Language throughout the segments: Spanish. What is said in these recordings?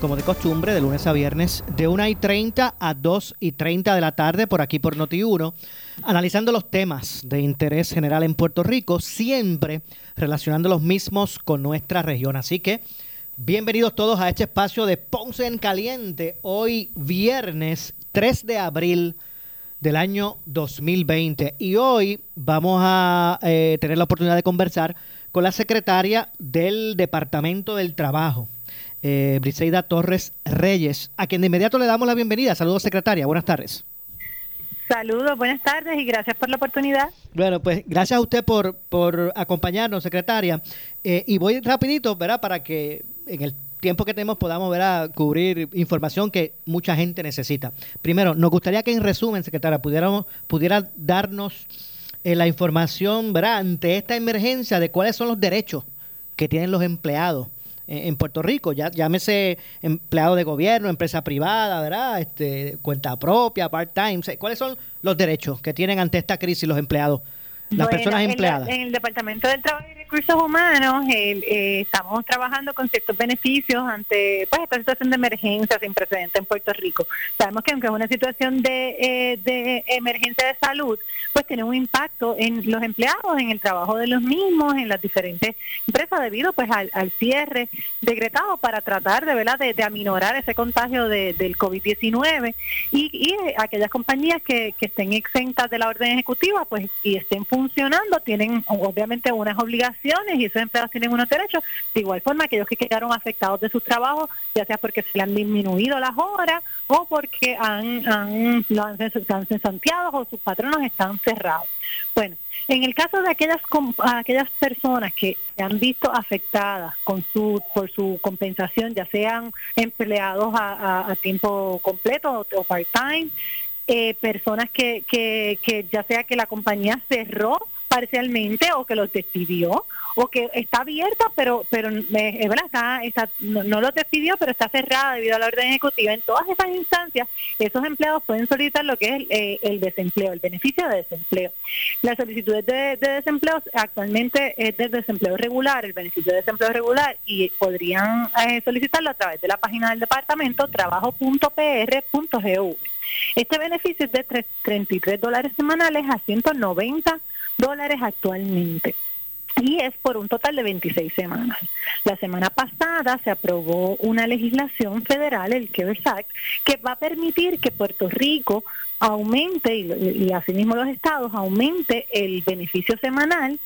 como de costumbre, de lunes a viernes, de 1 y 30 a 2 y 30 de la tarde, por aquí por Noti1, analizando los temas de interés general en Puerto Rico, siempre relacionando los mismos con nuestra región. Así que, bienvenidos todos a este espacio de Ponce en Caliente, hoy viernes 3 de abril del año 2020. Y hoy vamos a eh, tener la oportunidad de conversar con la secretaria del Departamento del Trabajo, eh, Briseida Torres Reyes, a quien de inmediato le damos la bienvenida. Saludos, secretaria. Buenas tardes. Saludos, buenas tardes y gracias por la oportunidad. Bueno, pues gracias a usted por, por acompañarnos, secretaria. Eh, y voy rapidito, ¿verdad? Para que en el tiempo que tenemos podamos ver a cubrir información que mucha gente necesita. Primero, nos gustaría que en resumen, secretaria, pudiéramos, pudiera darnos eh, la información, ¿verdad? Ante esta emergencia de cuáles son los derechos que tienen los empleados en, Puerto Rico, ya llámese empleado de gobierno, empresa privada, ¿verdad? Este, cuenta propia, part-time, ¿cuáles son los derechos que tienen ante esta crisis los empleados, las Bueno, personas en la- empleadas? En, el Departamento del Trabajo Recursos Humanos eh, eh, estamos trabajando con ciertos beneficios ante pues esta situación de emergencia sin precedente en Puerto Rico. Sabemos que aunque es una situación de, eh, de emergencia de salud, pues tiene un impacto en los empleados, en el trabajo de los mismos, en las diferentes empresas debido pues al, cierre decretado para tratar de verdad de, de aminorar ese contagio de- del COVID-19 y, y eh, aquellas compañías que, que estén exentas de la orden ejecutiva pues y estén funcionando tienen obviamente unas obligaciones y esos empleados tienen unos derechos de igual forma aquellos que quedaron afectados de sus trabajos ya sea porque se le han disminuido las horas o porque han, han, lo han, están o sus patronos están cerrados. Bueno en el caso de aquellas aquellas personas que se han visto afectadas con su por su compensación, ya sean empleados a, a- tiempo completo o part-time, eh, personas que, que, que ya sea que la compañía cerró parcialmente o que los despidió o que está abierta pero pero eh, verdad no, no los despidió pero está cerrada debido a la orden ejecutiva. En todas esas instancias esos empleados pueden solicitar lo que es el, eh, el desempleo el beneficio de desempleo. Las solicitudes de, de desempleo actualmente es de desempleo regular el beneficio de desempleo regular y podrían eh, solicitarlo a través de la página del departamento trabajo.pr.gov este beneficio es de tres- 33 dólares semanales a 190 dólares actualmente y es por un total de 26 semanas. La semana pasada se aprobó una legislación federal, el CARES Act, que va a permitir que Puerto Rico aumente, y, y asimismo los estados, aumente el beneficio semanal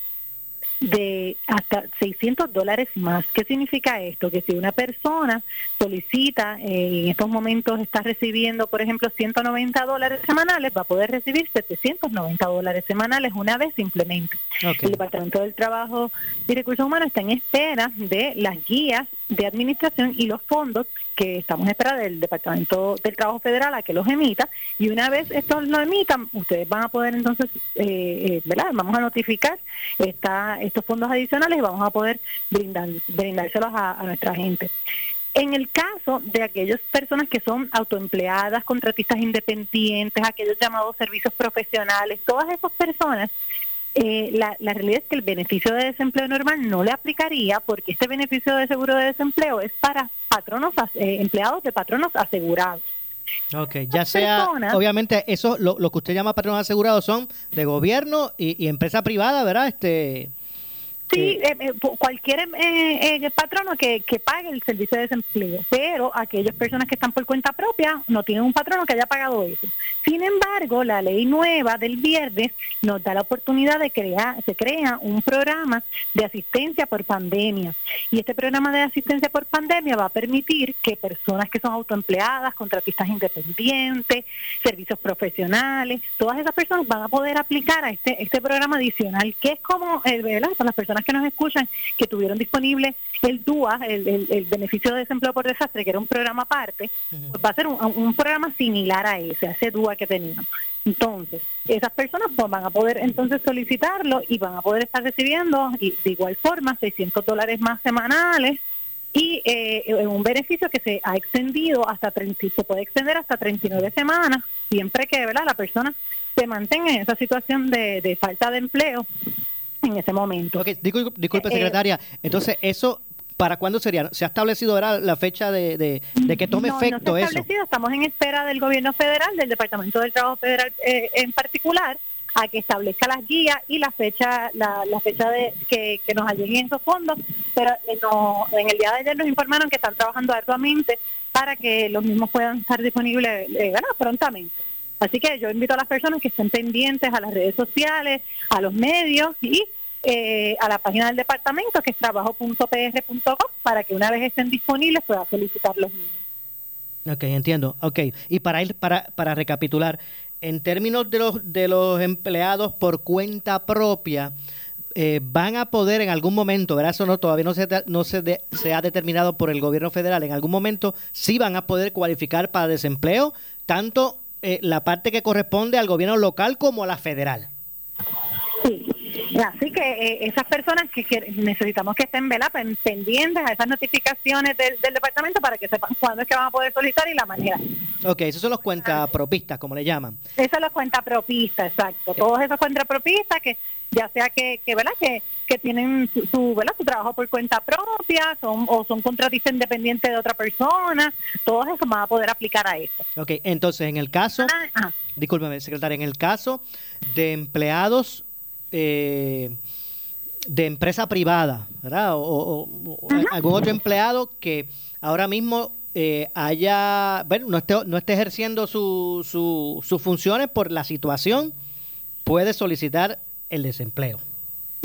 de hasta 600 dólares más. ¿Qué significa esto? Que si una persona solicita, eh, en estos momentos está recibiendo, por ejemplo, 190 dólares semanales, va a poder recibir 790 dólares semanales una vez simplemente. El Departamento del Trabajo y Recursos Humanos está en espera de las guías de administración y los fondos que estamos en espera del Departamento del Trabajo Federal a que los emita y una vez estos lo emitan, ustedes van a poder entonces, eh, eh, ¿verdad? Vamos a notificar esta, estos fondos adicionales y vamos a poder brindar, brindárselos a, a nuestra gente. En el caso de aquellas personas que son autoempleadas, contratistas independientes, aquellos llamados servicios profesionales, todas esas personas eh, la, la realidad es que el beneficio de desempleo normal no le aplicaría porque este beneficio de seguro de desempleo es para patronos eh, empleados de patronos asegurados. Ok, ya sea, personas- obviamente, eso, lo, lo que usted llama patronos asegurados son de gobierno y, y empresa privada, ¿verdad? Este, Sí, eh, eh, cualquier eh, patrono que, que pague el servicio de desempleo, pero aquellas personas que están por cuenta propia no tienen un patrono que haya pagado eso. Sin embargo, la ley nueva del viernes nos da la oportunidad de crear, se crea un programa de asistencia por pandemia. Y este programa de asistencia por pandemia va a permitir que personas que son autoempleadas, contratistas independientes, servicios profesionales, todas esas personas van a poder aplicar a este, este programa adicional, que es como, ¿verdad? Para las personas que nos escuchan que tuvieron disponible el DUA, el, beneficio de desempleo por desastre, que era un programa aparte, pues va a ser un, programa similar a ese, a ese DUA que teníamos. Entonces, esas personas pues, van a poder entonces solicitarlo y van a poder estar recibiendo y de igual forma 600 dólares más semanales y eh, un beneficio que se ha extendido hasta 30, se puede extender hasta 39 semanas, siempre que ¿verdad? la persona se mantenga en esa situación de, de falta de empleo en ese momento. Okay, disculpe, eh, secretaria. Entonces, eso ¿Para cuándo sería? ¿Se ha establecido la fecha de, de, que tome efecto no se ha establecido. Estamos en espera del gobierno federal, del Departamento del Trabajo Federal eh, en particular, a que establezca las guías y la fecha la, la fecha de que, que nos lleguen esos fondos. Pero eh, no, en el día de ayer nos informaron que están trabajando arduamente para que los mismos puedan estar disponibles eh, prontamente. Así que yo invito a las personas que estén pendientes a las redes sociales, a los medios y eh, a la página del departamento que es trabajo.pr.com para que una vez estén disponibles pueda solicitar los mismos. Ok, entiendo. Ok, y para ir para, para recapitular, en términos de los de los empleados por cuenta propia, eh, van a poder en algún momento, ¿verdad? Eso no todavía no se no se, se ha determinado por el gobierno federal. En algún momento sí van a poder cualificar para desempleo, tanto eh, la parte que corresponde al gobierno local como a la federal. Sí, así que eh, esas personas que, necesitamos que estén pendientes a esas notificaciones del, departamento para que sepan cuándo es que van a poder solicitar y la manera. Ok, esos son los cuentapropistas, como le llaman. Esos son los cuentapropistas, exacto. Todos esos cuentapropistas que ya sea que, que ¿verdad? Que, que tienen su, ¿verdad? su trabajo por cuenta propia son, o son contratistas independientes de otra persona, todos esos van a poder aplicar a eso. Ok, entonces en el caso, ah, discúlpeme secretaria, en el caso de empleados eh, de empresa privada, ¿verdad? O, algún otro empleado que ahora mismo eh, haya, bueno, no esté, no esté ejerciendo su, su, sus funciones por la situación, puede solicitar el desempleo.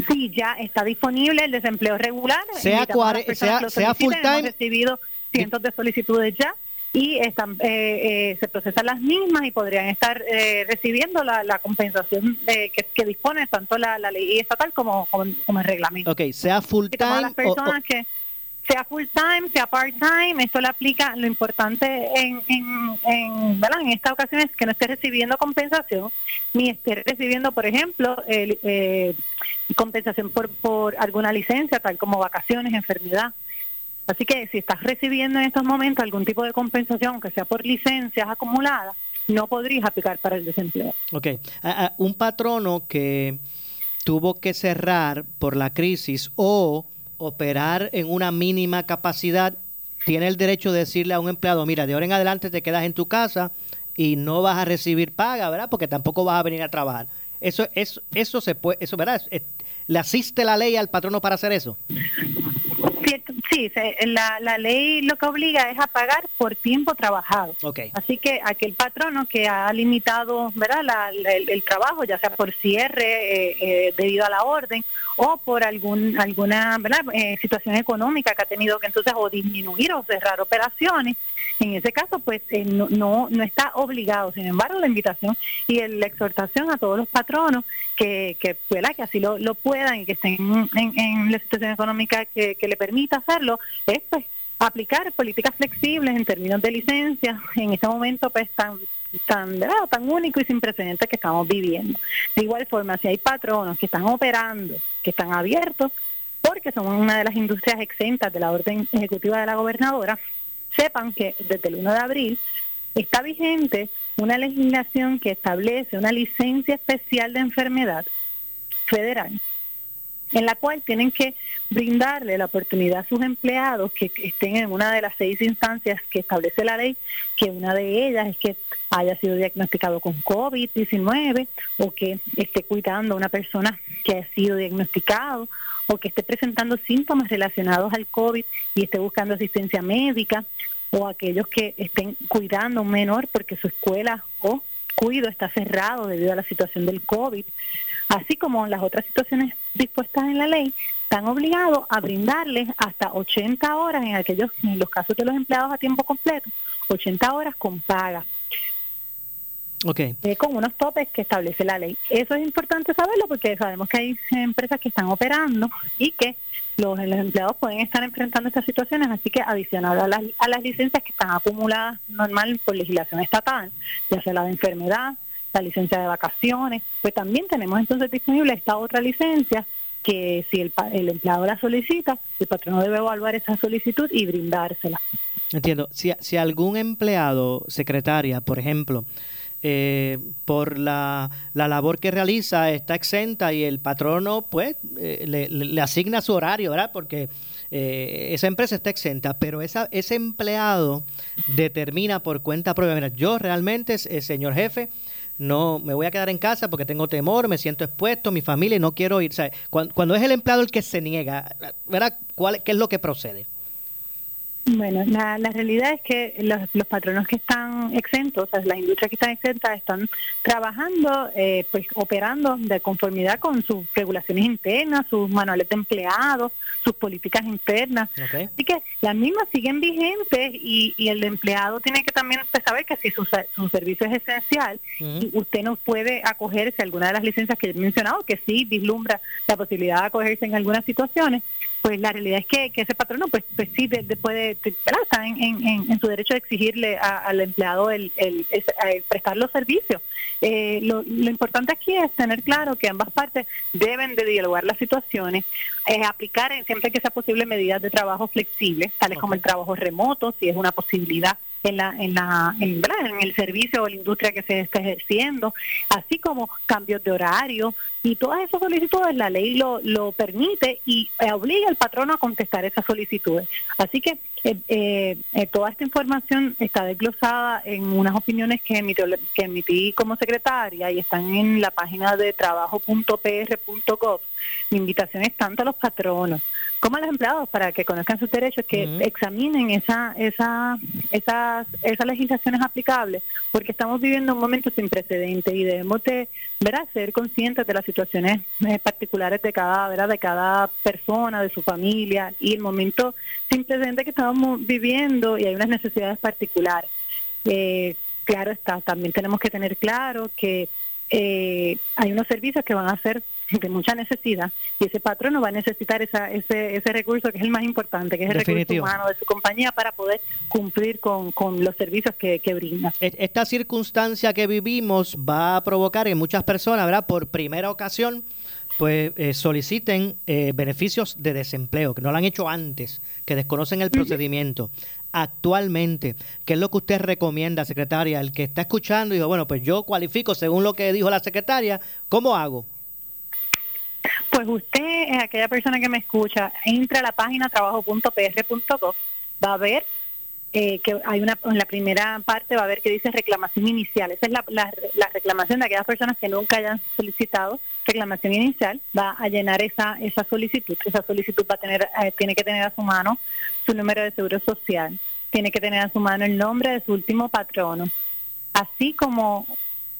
Sí, ya está disponible el desempleo regular. Sea, sea, sea full time. Hemos recibido cientos de solicitudes ya y están eh, eh, se procesan las mismas y podrían estar eh, recibiendo la, la compensación que, que, dispone tanto la, ley estatal como, como, el reglamento. Ok, sea full time. Las personas que sea full time, sea part time, esto le aplica, lo importante en, en, en, en esta ocasión es que no esté recibiendo compensación, ni esté recibiendo, por ejemplo, el, eh, compensación por, por alguna licencia, tal como vacaciones, enfermedad. Así que si estás recibiendo en estos momentos algún tipo de compensación, aunque sea por licencias acumuladas, no podrías aplicar para el desempleo. Ok. un patrono que tuvo que cerrar por la crisis o operar en una mínima capacidad, tiene el derecho de decirle a un empleado, mira, de ahora en adelante te quedas en tu casa y no vas a recibir paga, ¿verdad? Porque tampoco vas a venir a trabajar. Eso, eso, eso se puede, eso, ¿verdad? ¿Le asiste la ley al patrono para hacer eso? Sí, la, la ley lo que obliga es a pagar por tiempo trabajado. Así que aquel patrono que ha limitado ¿verdad? el, trabajo, ya sea por cierre eh, eh, debido a la orden o por algún alguna eh, situación económica que ha tenido que entonces o disminuir o cerrar operaciones, en ese caso, pues no, no, no está obligado. Sin embargo, la invitación y la exhortación a todos los patronos que, que, que así lo, lo puedan y que estén en, la situación económica que, que le permita hacerlo, es pues aplicar políticas flexibles en términos de licencia en este momento pues tan tan único y sin precedentes que estamos viviendo. De igual forma, si hay patronos que están operando, que están abiertos, porque son una de las industrias exentas de la orden ejecutiva de la gobernadora, sepan que desde el 1 de abril está vigente una legislación que establece una licencia especial de enfermedad federal en la cual tienen que brindarle la oportunidad a sus empleados que estén en una de las seis instancias que establece la ley, que una de ellas es que haya sido diagnosticado con COVID-19 o que esté cuidando a una persona que ha sido diagnosticado o que esté presentando síntomas relacionados al COVID y esté buscando asistencia médica, o aquellos que estén cuidando un menor porque su escuela o cuido está cerrado debido a la situación del COVID, así como las otras situaciones dispuestas en la ley, están obligados a brindarles hasta 80 horas en aquellos, en los casos de los empleados a tiempo completo, 80 horas con paga. Okay. Eh, con unos topes que establece la ley. Eso es importante saberlo porque sabemos que hay empresas que están operando y que los, empleados pueden estar enfrentando estas situaciones, así que adicional a las, a las licencias que están acumuladas normal por legislación estatal, ya sea la de enfermedad, la licencia de vacaciones, pues también tenemos entonces disponible esta otra licencia que si el, el empleado la solicita, el patrono debe evaluar esa solicitud y brindársela. Entiendo. Si, si algún empleado, secretaria, por ejemplo, eh, por la, la, labor que realiza está exenta y el patrono pues eh, le, asigna su horario, ¿verdad? Porque eh, esa empresa está exenta, pero esa, ese empleado determina por cuenta propia, mira, yo realmente, señor jefe, no me voy a quedar en casa porque tengo temor, me siento expuesto, mi familia y no quiero ir. cuando, cuando, es el empleado el que se niega, ¿verdad? ¿Cuál, ¿Qué es lo que procede? Bueno, la, la realidad es que los, los, patronos que están exentos, o sea, las industrias que están exentas, están trabajando, eh, pues operando de conformidad con sus regulaciones internas, sus manuales de empleados, sus políticas internas. Así que las mismas siguen vigentes y, y el empleado tiene que también pues, saber que si su, su servicio es esencial, y usted no puede acogerse a alguna de las licencias que he mencionado, que sí vislumbra la posibilidad de acogerse en algunas situaciones, pues la realidad es que, que ese patrono pues, pues sí puede, está en, en, en, su derecho de exigirle al empleado el, el, prestar los servicios. Eh, lo, lo, importante aquí es tener claro que ambas partes deben de dialogar las situaciones, eh, aplicar siempre que sea posible medidas de trabajo flexibles, tales como el trabajo remoto, si es una posibilidad en la en la en, el servicio o la industria que se está ejerciendo, así como cambios de horario y todas esas solicitudes la ley lo, lo permite y eh, obliga al patrono a contestar esas solicitudes. Así que eh, eh, eh, toda esta información está desglosada en unas opiniones que, que emití como secretaria y están en la página de trabajo.pr.gov. Mi invitación es tanto a los patronos como a los empleados para que conozcan sus derechos, que examinen esa, esa, esas, esas legislaciones aplicables, porque estamos viviendo un momento sin precedentes y debemos de ¿verdad? ser conscientes de las situaciones particulares de cada, ¿verdad? de cada persona, de su familia y el momento sin precedentes que estamos viviendo y hay unas necesidades particulares. Eh, claro está, también tenemos que tener claro que eh, hay unos servicios que van a ser de mucha necesidad y ese patrono va a necesitar esa, ese, ese recurso que es el más importante, que es el recurso humano de su compañía para poder cumplir con, con los servicios que, que, brinda. E, esta circunstancia que vivimos va a provocar en muchas personas, ¿verdad? Por primera ocasión, pues eh, soliciten eh, beneficios de desempleo, que no lo han hecho antes, que desconocen el procedimiento. Actualmente, ¿qué es lo que usted recomienda, secretaria? El que está escuchando y dijo, bueno, pues yo cualifico según lo que dijo la secretaria, ¿cómo hago? Pues usted, aquella persona que me escucha, entra a la página trabajo.pr.gov, va a ver eh, que hay una, en la primera parte va a ver que dice reclamación inicial. Esa es la, la, reclamación de aquellas personas que nunca hayan solicitado reclamación inicial. Va a llenar esa, esa solicitud. Esa solicitud va a tener, eh, tiene que tener a su mano su número de seguro social. Tiene que tener a su mano el nombre de su último patrono. Así como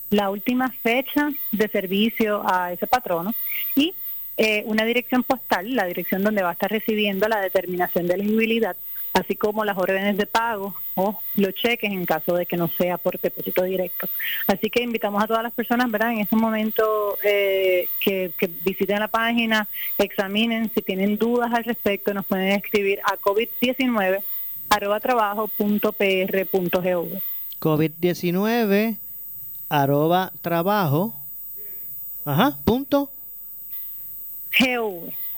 la última fecha de servicio a ese patrono y eh, una dirección postal, la dirección donde va a estar recibiendo la determinación de elegibilidad así como las órdenes de pago o los cheques en caso de que no sea por depósito directo. Así que invitamos a todas las personas, ¿verdad? En este momento eh, que, visiten la página, examinen, si tienen dudas al respecto, nos pueden escribir a COVID-19 arroba trabajo punto pr.gov. COVID-19 arroba trabajo ajá, punto.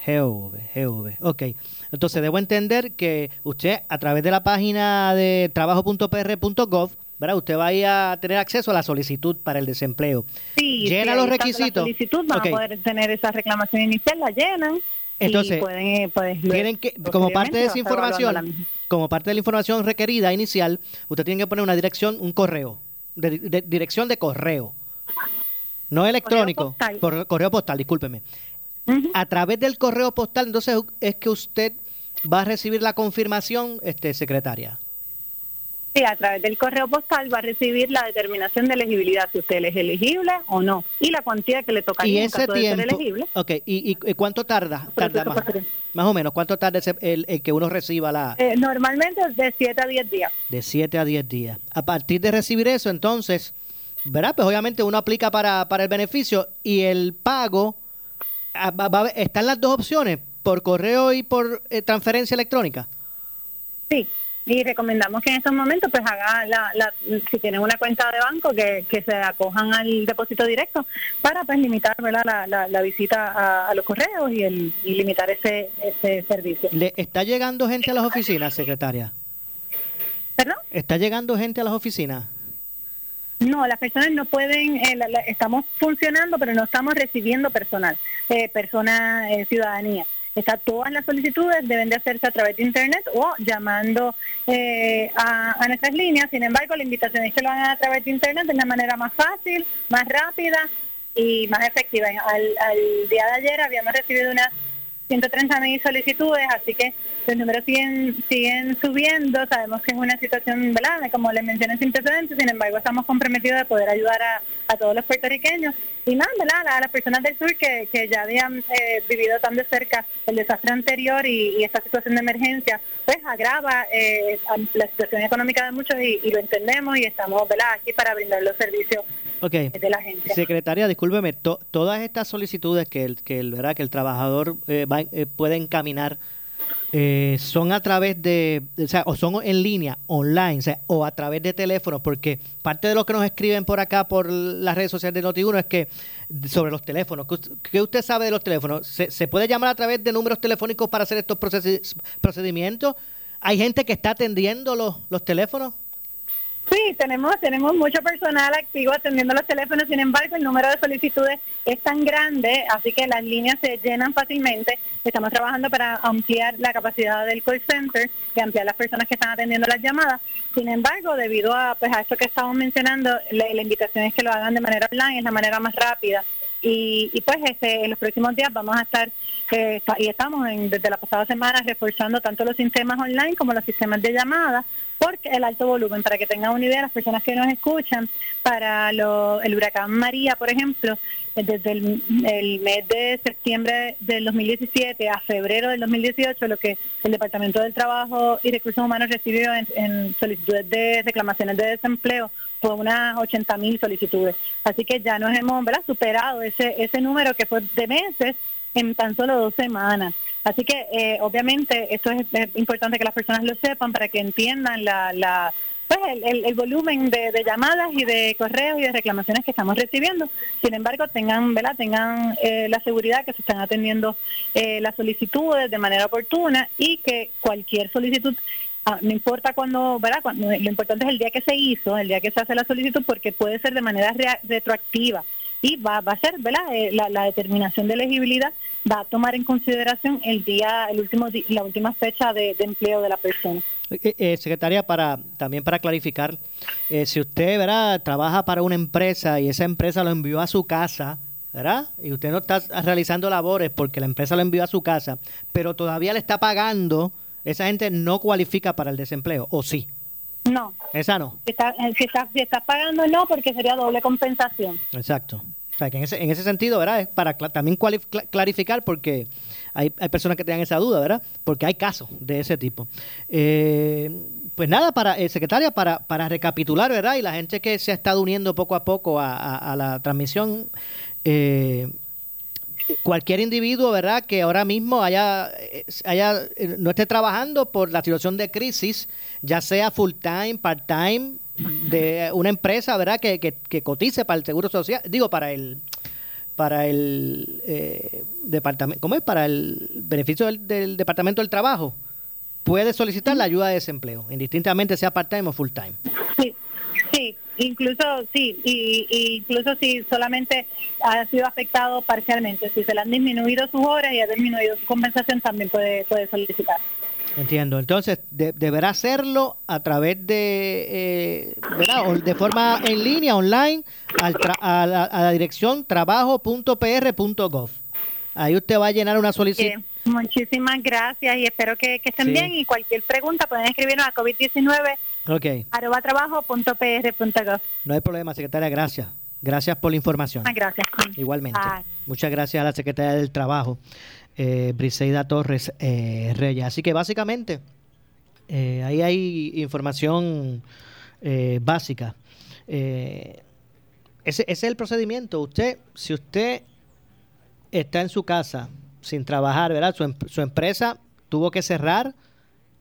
GV, GV. Ok. Entonces, debo entender que usted, a través de la página de trabajo.pr.gov, ¿verdad? Usted va a tener acceso a la solicitud para el desempleo. Sí, llena los requisitos. La solicitud van a poder tener esa reclamación inicial, la llenan. Entonces, pueden, eh, pues, tienen que, como parte de esa información, como parte de la información requerida inicial, usted tiene que poner una dirección, un correo, dirección de correo, no electrónico, correo postal, correo postal discúlpeme A través del correo postal, entonces es que usted va a recibir la confirmación, este secretaria. Sí, a través del correo postal va a recibir la determinación de elegibilidad, si usted es elegible o no, y la cuantía que le toca ¿Y ese tiempo, elegible. Ok, ¿Y, cuánto tarda? más, o menos, ¿cuánto tarda el, que uno reciba la...? Eh, normalmente de 7 a 10 días. De 7 a 10 días. A partir de recibir eso, entonces, ¿verdad? Pues obviamente uno aplica para, para el beneficio y el pago, ¿están las dos opciones? ¿Por correo y por eh, transferencia electrónica? Sí, y recomendamos que en estos momentos pues haga la, si tienen una cuenta de banco que, se acojan al depósito directo para pues limitar ¿verdad? La, la, visita a, los correos y, el, y limitar ese, ese servicio. ¿Le está llegando gente a las oficinas, secretaria? ¿Perdón? ¿Está llegando gente a las oficinas? No, las personas no pueden, eh, estamos funcionando, pero no estamos recibiendo personal, eh, personas, eh, ciudadanía. Está, todas las solicitudes deben de hacerse a través de Internet o llamando eh, a, nuestras líneas. Sin embargo, la invitación es que lo hagan a través de Internet de una manera más fácil, más rápida y más efectiva. Al, al día de ayer habíamos recibido unas 130 mil solicitudes, así que los números siguen siguen subiendo. Sabemos que es una situación, ¿verdad? Como les mencioné, sin precedentes, sin embargo, estamos comprometidos de poder ayudar a, todos los puertorriqueños y más, ¿verdad? A las personas del sur que, que ya habían eh, vivido tan de cerca el desastre anterior y, esta situación de emergencia, pues agrava eh, la situación económica de muchos y, lo entendemos y estamos, ¿verdad? Aquí para brindar los servicios de la gente. Secretaria, discúlpeme, todas estas solicitudes que el, que el, ¿verdad? que el trabajador eh, puede encaminar eh, son a través de, o sea, o son en línea, online, o, sea, o a través de teléfonos, porque parte de lo que nos escriben por acá, por las redes sociales de noti es que sobre los teléfonos, ¿qué usted sabe de los teléfonos? ¿Se, puede llamar a través de números telefónicos para hacer estos procedimientos? ¿Hay gente que está atendiendo los, los teléfonos? Sí, tenemos tenemos mucho personal activo atendiendo los teléfonos, sin embargo el número de solicitudes es tan grande, así que las líneas se llenan fácilmente. Estamos trabajando para ampliar la capacidad del call center y ampliar las personas que están atendiendo las llamadas. Sin embargo, debido a pues a esto que estamos mencionando, la, invitación es que lo hagan de manera online, es la manera más rápida. Y, y pues este, en los próximos días vamos a estar eh, y estamos en, desde la pasada semana reforzando tanto los sistemas online como los sistemas de llamada porque el alto volumen, para que tengan una idea, las personas que nos escuchan, para el huracán María, por ejemplo, eh, desde el, mes de septiembre del 2017 a febrero del 2018, lo que el Departamento del Trabajo y Recursos Humanos recibió en, solicitudes de reclamaciones de desempleo fue unas 80 mil solicitudes. Así que ya nos hemos superado ese, ese número que fue de meses en tan solo dos semanas. Así que eh, obviamente esto es, importante que las personas lo sepan para que entiendan la, la pues el, volumen de, llamadas y de correos y de reclamaciones que estamos recibiendo. Sin embargo, tengan, ¿verdad? tengan eh, la seguridad que se están atendiendo eh, las solicitudes de manera oportuna y que cualquier solicitud ah, no importa cuándo, ¿verdad? Lo importante es el día que se hizo, el día que se hace la solicitud, porque puede ser de manera retroactiva y va, va a ser, ¿verdad? Eh, la, determinación de elegibilidad va a tomar en consideración el día, el último la última fecha de, empleo de la persona. Eh, eh, secretaria, para también para clarificar, si usted ¿verdad? trabaja para una empresa y esa empresa lo envió a su casa, ¿verdad? Y usted no está realizando labores porque la empresa lo envió a su casa, pero todavía le está pagando, esa gente no cualifica para el desempleo, ¿o sí? No. Esa no. Si está, si está, pagando, no, porque sería doble compensación. Exacto. O sea, que en ese, en ese sentido, ¿verdad? Es para también clarificar porque hay, hay personas que tengan esa duda, ¿verdad? Porque hay casos de ese tipo. Eh, pues nada, para eh, secretaria, para, para recapitular, ¿verdad? Y la gente que se ha estado uniendo poco a poco a, a la transmisión, eh, cualquier individuo, ¿verdad?, que ahora mismo haya, haya no esté trabajando por la situación de crisis, ya sea full time, part time, de una empresa, ¿verdad?, que, que, cotice para el seguro social, digo, para el para el eh, departamento, ¿cómo es? Para el beneficio del, departamento del trabajo, puede solicitar la ayuda de desempleo, indistintamente sea part time o full time. Sí, sí. Incluso, sí, y, incluso si solamente ha sido afectado parcialmente, si se le han disminuido sus horas y ha disminuido su compensación, también puede, puede solicitar. Entiendo. Entonces, deberá hacerlo a través de, eh, ¿verdad? de forma en línea, online, a, la, dirección trabajo.pr.gov. Ahí usted va a llenar una solicitud. muchísimas gracias y espero que, estén bien y cualquier pregunta pueden escribirnos a COVID-19 okay. arroba trabajo.pr.gov. No hay problema, secretaria, gracias. Gracias por la información. Gracias. Igualmente. Muchas gracias a la secretaria del Trabajo, eh, Briseida Torres eh, Reyes. Así que básicamente, eh, ahí hay información eh, básica. ese, ese es el procedimiento. Usted, si usted está en su casa sin trabajar, ¿verdad? Su, em, su empresa tuvo que cerrar,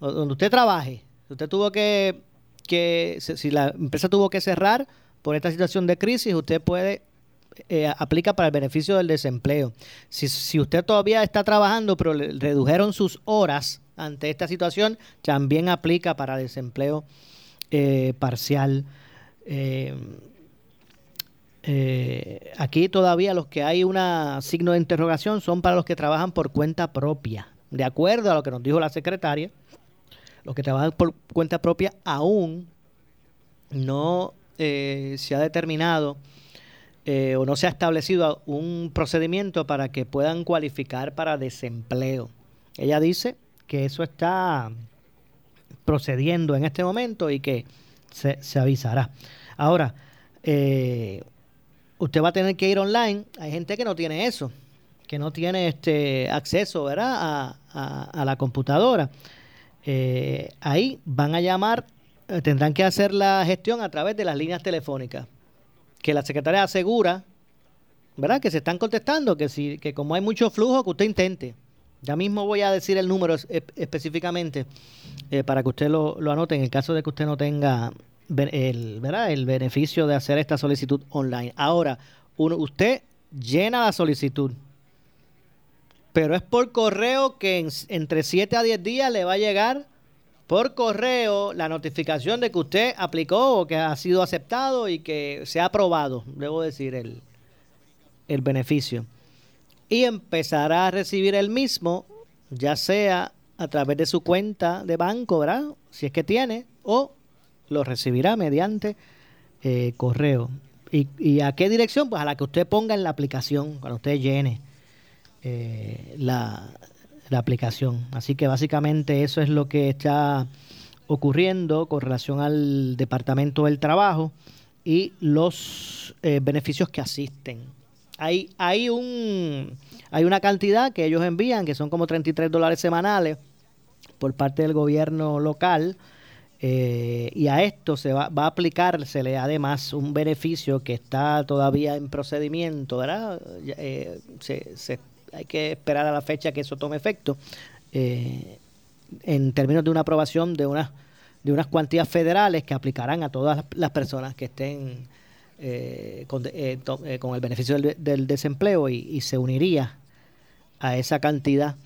donde usted trabaje, usted tuvo que, que, si la empresa tuvo que cerrar por esta situación de crisis, usted puede eh, aplica para el beneficio del desempleo. Si, si, usted todavía está trabajando, pero le redujeron sus horas ante esta situación, también aplica para desempleo eh, parcial. Eh, eh, aquí todavía los que hay un signo de interrogación son para los que trabajan por cuenta propia. De acuerdo a lo que nos dijo la secretaria, los que trabajan por cuenta propia aún no eh, se ha determinado eh, o no se ha establecido un procedimiento para que puedan cualificar para desempleo. Ella dice que eso está procediendo en este momento y que se, se avisará. Ahora, eh, usted va a tener que ir online. Hay gente que no tiene eso, que no tiene este acceso ¿verdad? A, la computadora. Eh, ahí van a llamar, eh, tendrán que hacer la gestión a través de las líneas telefónicas, que la secretaria asegura, ¿verdad? Que se están contestando, que, si, que como hay mucho flujo, que usted intente. Ya mismo voy a decir el número específicamente eh, para que usted lo, lo anote en el caso de que usted no tenga el, ¿verdad? el beneficio de hacer esta solicitud online. Ahora, uno, usted llena la solicitud, pero es por correo que entre 7 a 10 días le va a llegar por correo la notificación de que usted aplicó o que ha sido aceptado y que se ha aprobado, debo decir, el, el beneficio. Y empezará a recibir el mismo, ya sea a través de su cuenta de banco, ¿verdad? Si es que tiene, o lo recibirá mediante eh, correo. ¿Y, a qué dirección? Pues a la que usted ponga en la aplicación, cuando usted llene eh, la, la aplicación. Así que básicamente eso es lo que está ocurriendo con relación al Departamento del Trabajo y los eh, beneficios que asisten. Hay, hay, un, hay una cantidad que ellos envían, que son como 33 dólares semanales por parte del gobierno local, eh, y a esto se va, va, a aplicársele además un beneficio que está todavía en procedimiento, ¿verdad? Eh, se, hay que esperar a la fecha que eso tome efecto. Eh, en términos de una aprobación de unas de unas cuantías federales que aplicarán a todas las personas que estén con, con, el beneficio del, desempleo y, y, se uniría a esa cantidad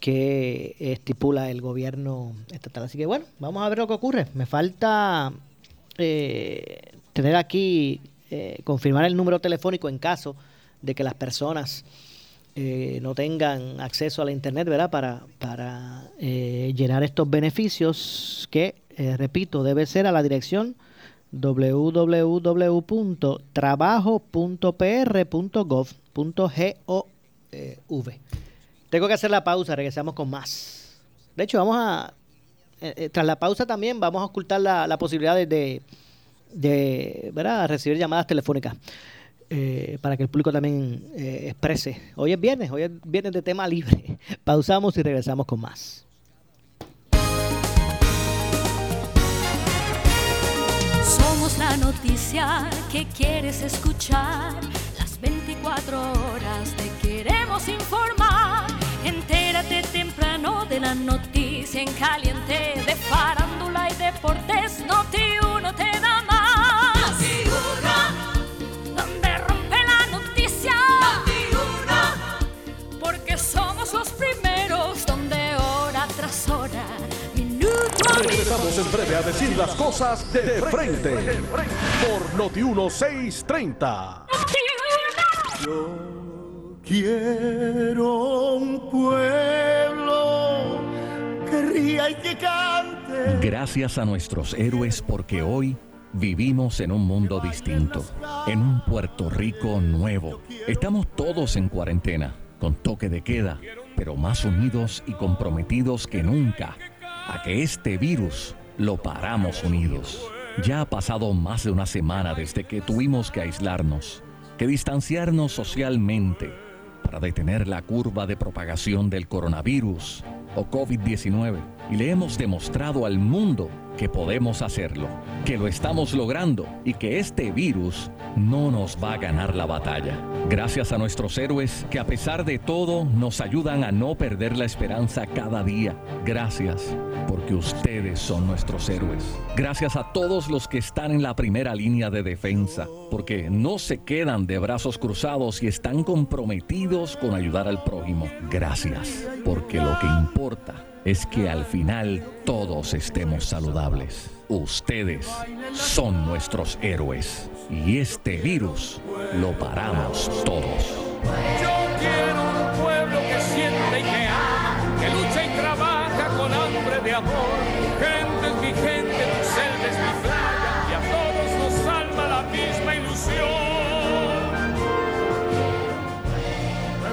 que estipula el gobierno estatal. Así que bueno, vamos a ver lo que ocurre. Me falta eh, tener aquí, eh, confirmar el número telefónico en caso de que las personas eh, no tengan acceso a la internet, ¿verdad? Para, para llenar estos beneficios que, repito, debe ser a la dirección www.trabajo.pr.gov.gov. Tengo que hacer la pausa, regresamos con más. De hecho, vamos a, eh, eh, tras la pausa también vamos a ocultar la, posibilidad de, de, ¿verdad? recibir llamadas telefónicas. Eh, para que el público también exprese. Hoy es viernes, hoy es viernes de tema libre. Pausamos y regresamos con más. Somos la noticia que quieres escuchar. Las 24 horas te queremos informar. Entérate temprano de la noticia en caliente de farándula y deportes. Noti uno te da Regresamos en breve a decir las cosas de, frente, por Noti 1630. Yo Quiero un pueblo que ría y que cante. Gracias a nuestros héroes porque hoy vivimos en un mundo distinto, en un Puerto Rico nuevo. Estamos todos en cuarentena con toque de queda, pero más unidos y comprometidos que nunca a que este virus lo paramos unidos. Ya ha pasado más de una semana desde que tuvimos que aislarnos, que distanciarnos socialmente para detener la curva de propagación del coronavirus o COVID-19 y le hemos demostrado al mundo que podemos hacerlo, que lo estamos logrando y que este virus no nos va a ganar la batalla. Gracias a nuestros héroes que a pesar de todo nos ayudan a no perder la esperanza cada día. Gracias porque ustedes son nuestros héroes. Gracias a todos los que están en la primera línea de defensa, porque no se quedan de brazos cruzados y están comprometidos con ayudar al prójimo. Gracias porque lo que importa es que al final todos estemos saludables. Ustedes son nuestros héroes y este virus lo paramos todos.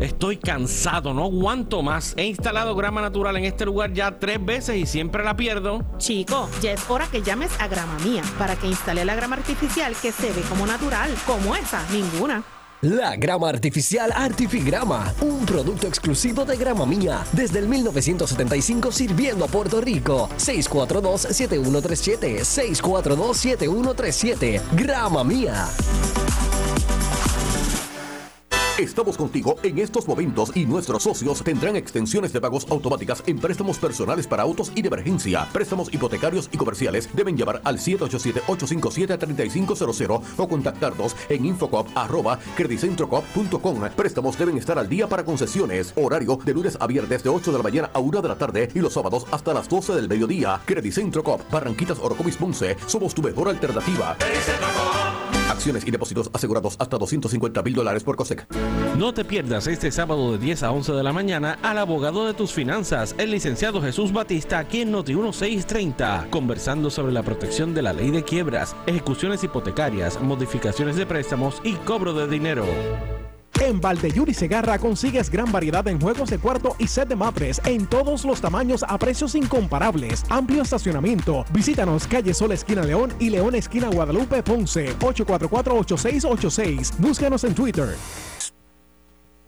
Estoy cansado, no aguanto más. He instalado grama natural en este lugar ya tres veces y siempre la pierdo. Chico, ya es hora que llames a Grama Mía para que instale la grama artificial que se ve como natural, como esa, ninguna. La grama artificial Artifigrama, un producto exclusivo de Grama Mía, desde el 1975 sirviendo a Puerto Rico. 642-7137, 642-7137, Grama Mía. Estamos contigo en estos momentos y nuestros socios tendrán extensiones de pagos automáticas en préstamos personales para autos y de emergencia. Préstamos hipotecarios y comerciales deben llamar al 787-857-3500 o contactarnos en infocop.credicentrocop.com. Préstamos deben estar al día para concesiones. Horario de lunes a viernes de 8 de la mañana a 1 de la tarde y los sábados hasta las 12 del mediodía. Credicentro Cop, Barranquitas Orocovis Ponce. Somos tu mejor alternativa. Acciones y depósitos asegurados hasta 250 mil dólares por COSEC. No te pierdas este sábado de 10 a 11 de la mañana al abogado de tus finanzas, el licenciado Jesús Batista, aquí en Noti 1630, conversando sobre la protección de la ley de quiebras, ejecuciones hipotecarias, modificaciones de préstamos y cobro de dinero. En Valdeyuri Segarra consigues gran variedad en juegos de cuarto y set de matres en todos los tamaños a precios incomparables. Amplio estacionamiento. Visítanos calle Sol esquina León y León esquina Guadalupe Ponce 844-8686. Búscanos en Twitter.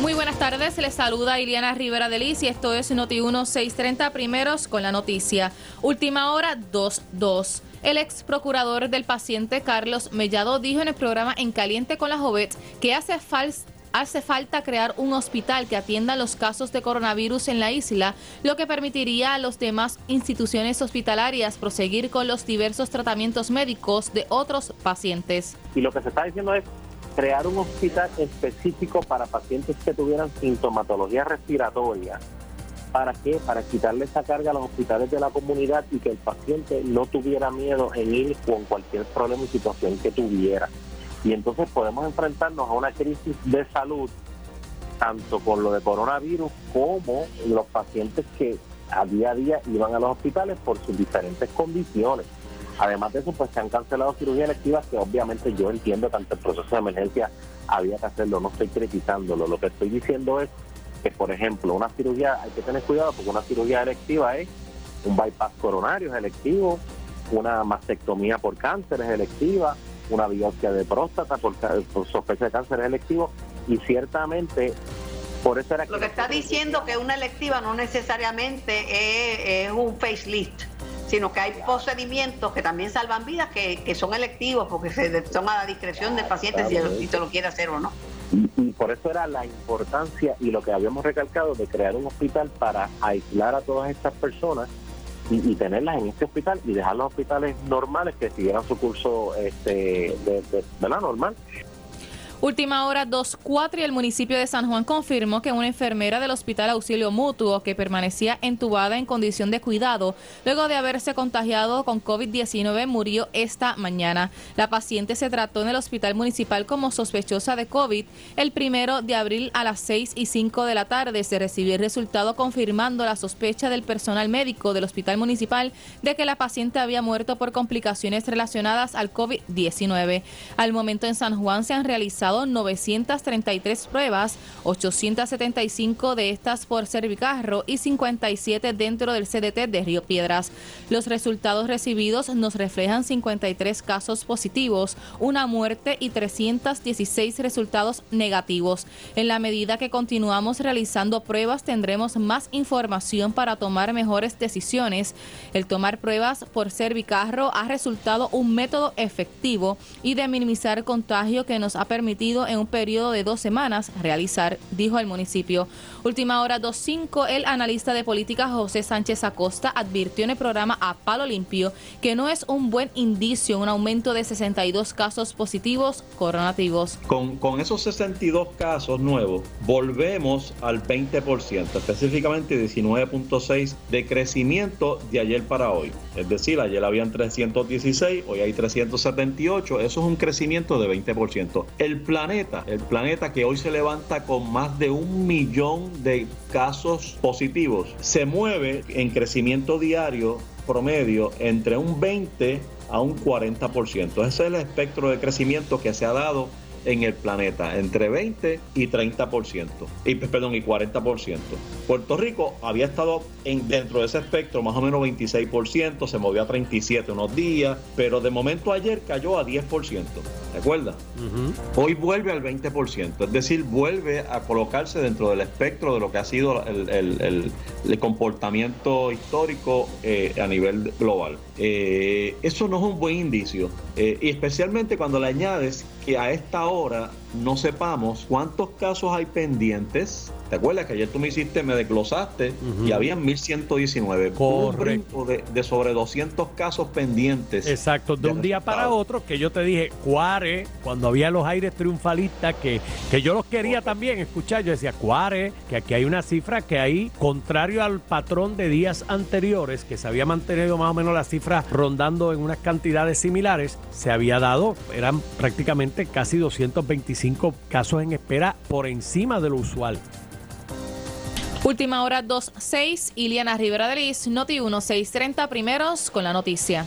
Muy buenas tardes, les saluda Iliana Rivera de Liz y esto es Noti 1630 primeros con la noticia. Última hora 22. El ex procurador del paciente Carlos Mellado dijo en el programa En Caliente con la Jovet que hace falta hace falta crear un hospital que atienda los casos de coronavirus en la isla, lo que permitiría a las demás instituciones hospitalarias proseguir con los diversos tratamientos médicos de otros pacientes. Y lo que se está diciendo es crear un hospital específico para pacientes que tuvieran sintomatología respiratoria. ¿Para qué? Para quitarle esa carga a los hospitales de la comunidad y que el paciente no tuviera miedo en ir con cualquier problema y situación que tuviera. Y entonces podemos enfrentarnos a una crisis de salud, tanto con lo de coronavirus como los pacientes que a día a día iban a los hospitales por sus diferentes condiciones. Además de eso, pues se han cancelado cirugías electivas que obviamente yo entiendo que ante el proceso de emergencia había que hacerlo, no estoy critizándolo. Lo que estoy diciendo es que, por ejemplo, una cirugía, hay que tener cuidado porque una cirugía electiva es un bypass coronario es electivo, una mastectomía por cáncer es electiva, una biopsia de próstata por, por sospecha de cáncer es electivo y ciertamente por eso era Lo que está diciendo que una electiva no necesariamente es, es un facelift sino que hay procedimientos que también salvan vidas que, que son electivos porque se, son a la discreción del paciente si, si se lo quiere hacer o no. Y, y por eso era la importancia y lo que habíamos recalcado de crear un hospital para aislar a todas estas personas y, y tenerlas en este hospital y dejar los hospitales normales que siguieran su curso este, de, de- ¿verdad? normal. Última hora 2.4 y el municipio de San Juan confirmó que una enfermera del Hospital Auxilio Mutuo que permanecía entubada en condición de cuidado luego de haberse contagiado con COVID-19 murió esta mañana. La paciente se trató en el hospital municipal como sospechosa de COVID el primero de abril a las 6 y 5 de la tarde. Se recibió el resultado confirmando la sospecha del personal médico del hospital municipal de que la paciente había muerto por complicaciones relacionadas al COVID-19. Al momento en San Juan se han realizado 933 pruebas, 875 de estas por Servicarro y 57 dentro del CDT de Río Piedras. Los resultados recibidos nos reflejan 53 casos positivos, una muerte y 316 resultados negativos. En la medida que continuamos realizando pruebas tendremos más información para tomar mejores decisiones. El tomar pruebas por Servicarro ha resultado un método efectivo y de minimizar contagio que nos ha permitido en un periodo de dos semanas realizar, dijo el municipio. Última hora 2.5, el analista de política José Sánchez Acosta advirtió en el programa A Palo Limpio que no es un buen indicio un aumento de 62 casos positivos coronativos. Con, con esos 62 casos nuevos, volvemos al 20%, específicamente 19.6 de crecimiento de ayer para hoy. Es decir, ayer habían 316, hoy hay 378, eso es un crecimiento de 20%. El planeta, el planeta que hoy se levanta con más de un millón de casos positivos, se mueve en crecimiento diario promedio entre un 20 a un 40%. Ese es el espectro de crecimiento que se ha dado en el planeta, entre 20 y 30%, y, perdón, y 40%. Puerto Rico había estado en, dentro de ese espectro más o menos 26%, se movió a 37 unos días, pero de momento ayer cayó a 10%, ¿de acuerdo? Hoy vuelve al 20%, es decir, vuelve a colocarse dentro del espectro de lo que ha sido el, el- el- el comportamiento histórico eh, a nivel global. Eh, eso no es un buen indicio, eh, y especialmente cuando le añades que a esta hora ora no sepamos cuántos casos hay pendientes. ¿Te acuerdas que ayer tú me hiciste, me desglosaste y había 1119? Hubo un de, de sobre 200 casos pendientes. Exacto, de un día para otro, que yo te dije, Cuare, cuando había los aires triunfalistas, que, que yo los quería también escuchar, yo decía, Cuare, que aquí hay una cifra que ahí, contrario al patrón de días anteriores, que se había mantenido más o menos la cifra rondando en unas cantidades similares, se había dado, eran prácticamente casi 225 casos en espera por encima de lo usual. Última hora 2.6, Iliana Rivera de Liz, Noti 1630 primeros con la noticia.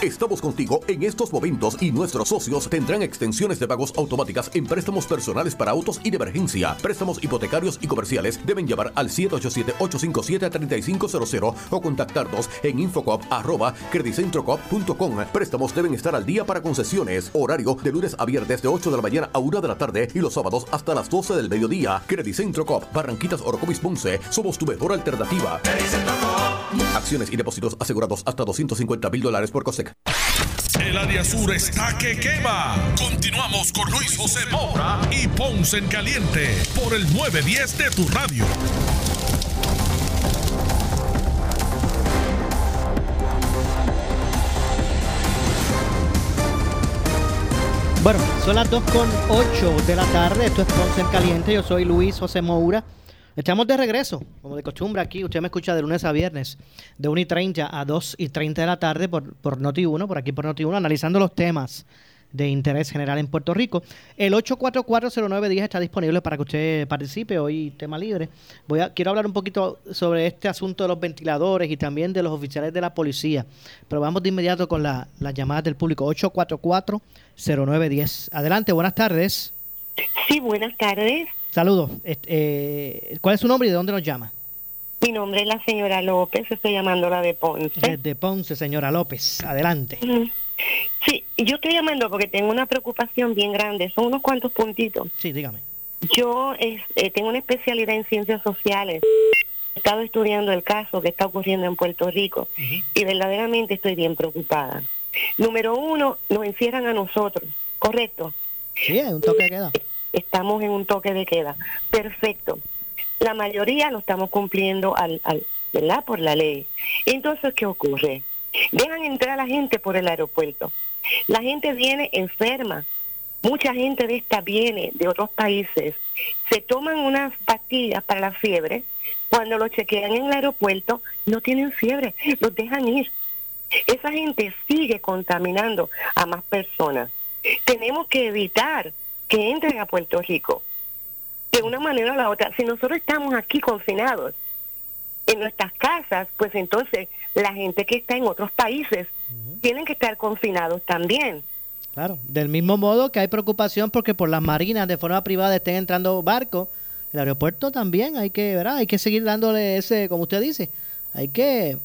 Estamos contigo en estos momentos y nuestros socios tendrán extensiones de pagos automáticas en préstamos personales para autos y de emergencia. Préstamos hipotecarios y comerciales deben llamar al 787-857-3500 o contactarnos en infocop.credicentrocop.com. Préstamos deben estar al día para concesiones. Horario de lunes a viernes de 8 de la mañana a 1 de la tarde y los sábados hasta las 12 del mediodía. Credicentro Cop, Barranquitas Orocovis Ponce. Somos tu mejor alternativa. Acciones y depósitos asegurados hasta 250 mil dólares por COSEC. El área sur está que quema. Continuamos con Luis José Moura y Ponce en Caliente por el 910 de tu radio. Bueno, son las 2.8 de la tarde. Esto es Ponce en Caliente. Yo soy Luis José Moura. Estamos de regreso, como de costumbre aquí. Usted me escucha de lunes a viernes, de 1 y 30 a 2 y 30 de la tarde por, por Noti1, por aquí por Noti1, analizando los temas de interés general en Puerto Rico. El 8440910 está disponible para que usted participe. Hoy tema libre. Voy a quiero hablar un poquito sobre este asunto de los ventiladores y también de los oficiales de la policía. Pero vamos de inmediato con la- las llamadas del público. 8440910. Adelante, buenas tardes. Sí, buenas tardes. Saludos. Est- eh, ¿Cuál es su nombre y de dónde nos llama? Mi nombre es la señora López, estoy llamándola de Ponce. Desde Ponce, señora López. Adelante. Sí, yo estoy llamando porque tengo una preocupación bien grande, son unos cuantos puntitos. Sí, dígame. Yo es- eh, tengo una especialidad en ciencias sociales. He estado estudiando el caso que está ocurriendo en Puerto Rico y verdaderamente estoy bien preocupada. Número uno, nos encierran a nosotros, ¿correcto? Sí, hay un toque de queda. Estamos en un toque de queda. Perfecto. La mayoría lo estamos cumpliendo al, al, ¿verdad? por la ley. Entonces, ¿qué ocurre? Dejan entrar a la gente por el aeropuerto. La gente viene enferma. Mucha gente de esta viene de otros países. Se toman unas pastillas para la fiebre. Cuando lo chequean en el aeropuerto, no tienen fiebre. Los dejan ir. Esa gente sigue contaminando a más personas. Tenemos que evitar que entren a Puerto Rico de una manera o la otra. Si nosotros estamos aquí confinados en nuestras casas, pues entonces la gente que está en otros países tienen que estar confinados también. Claro, del mismo modo que hay preocupación porque por las marinas de forma privada estén entrando barcos, el aeropuerto también hay que, ¿verdad? Hay que seguir dándole ese, como usted dice, hay que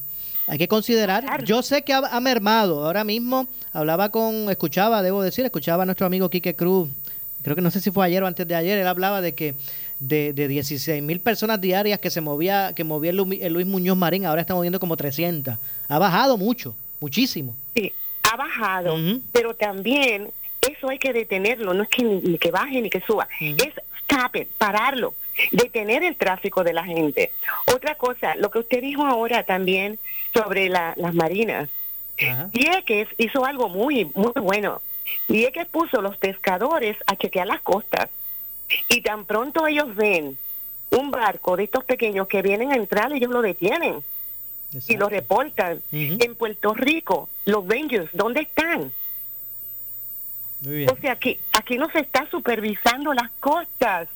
hay que considerar. Yo sé que ha, ha mermado. Ahora mismo hablaba con, escuchaba, debo decir, escuchaba a nuestro amigo Quique Cruz. Creo que no sé si fue ayer o antes de ayer. Él hablaba de que de, de 16 mil personas diarias que se movía, que movía el, Lu- el Luis Muñoz Marín, ahora está moviendo como 300. Ha bajado mucho, muchísimo. Sí, ha bajado, pero también eso hay que detenerlo, no es que ni, ni que baje ni que suba, es stop it, pararlo, detener el tráfico de la gente. Otra cosa, lo que usted dijo ahora también sobre la- las marinas. Vieques hizo algo muy, muy bueno. Vieques puso los pescadores a chequear las costas. Y tan pronto ellos ven un barco de estos pequeños que vienen a entrar, ellos lo detienen y lo reportan. En Puerto Rico, los Rangers, ¿dónde están? Muy bien. O sea, aquí, aquí no se está supervisando las costas.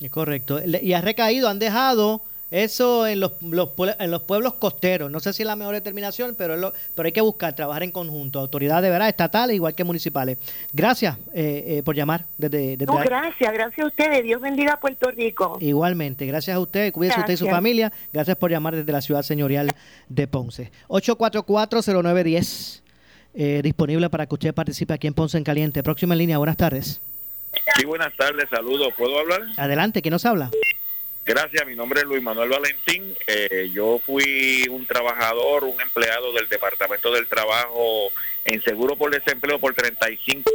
Es correcto. Y ha recaído, han dejado eso en los, los pue- en los pueblos costeros. No sé si es la mejor determinación, pero, es lo- pero hay que buscar, trabajar en conjunto. Autoridades, ¿verdad? Estatales, igual que municipales. Gracias eh, eh, por llamar desde, desde No, ahí. gracias, gracias a ustedes. Dios bendiga a Puerto Rico. Igualmente, gracias a usted, cuídese usted y su familia. Gracias por llamar desde la ciudad señorial de Ponce. 844-0910, eh, disponible para que usted participe aquí en Ponce en Caliente. Próxima en línea, buenas tardes. Sí, buenas tardes, saludos. ¿Puedo hablar? Adelante, ¿quién nos habla? Gracias, mi nombre es Luis Manuel Valentín. Eh, yo fui un trabajador, un empleado del Departamento del Trabajo en Seguro por Desempleo por 35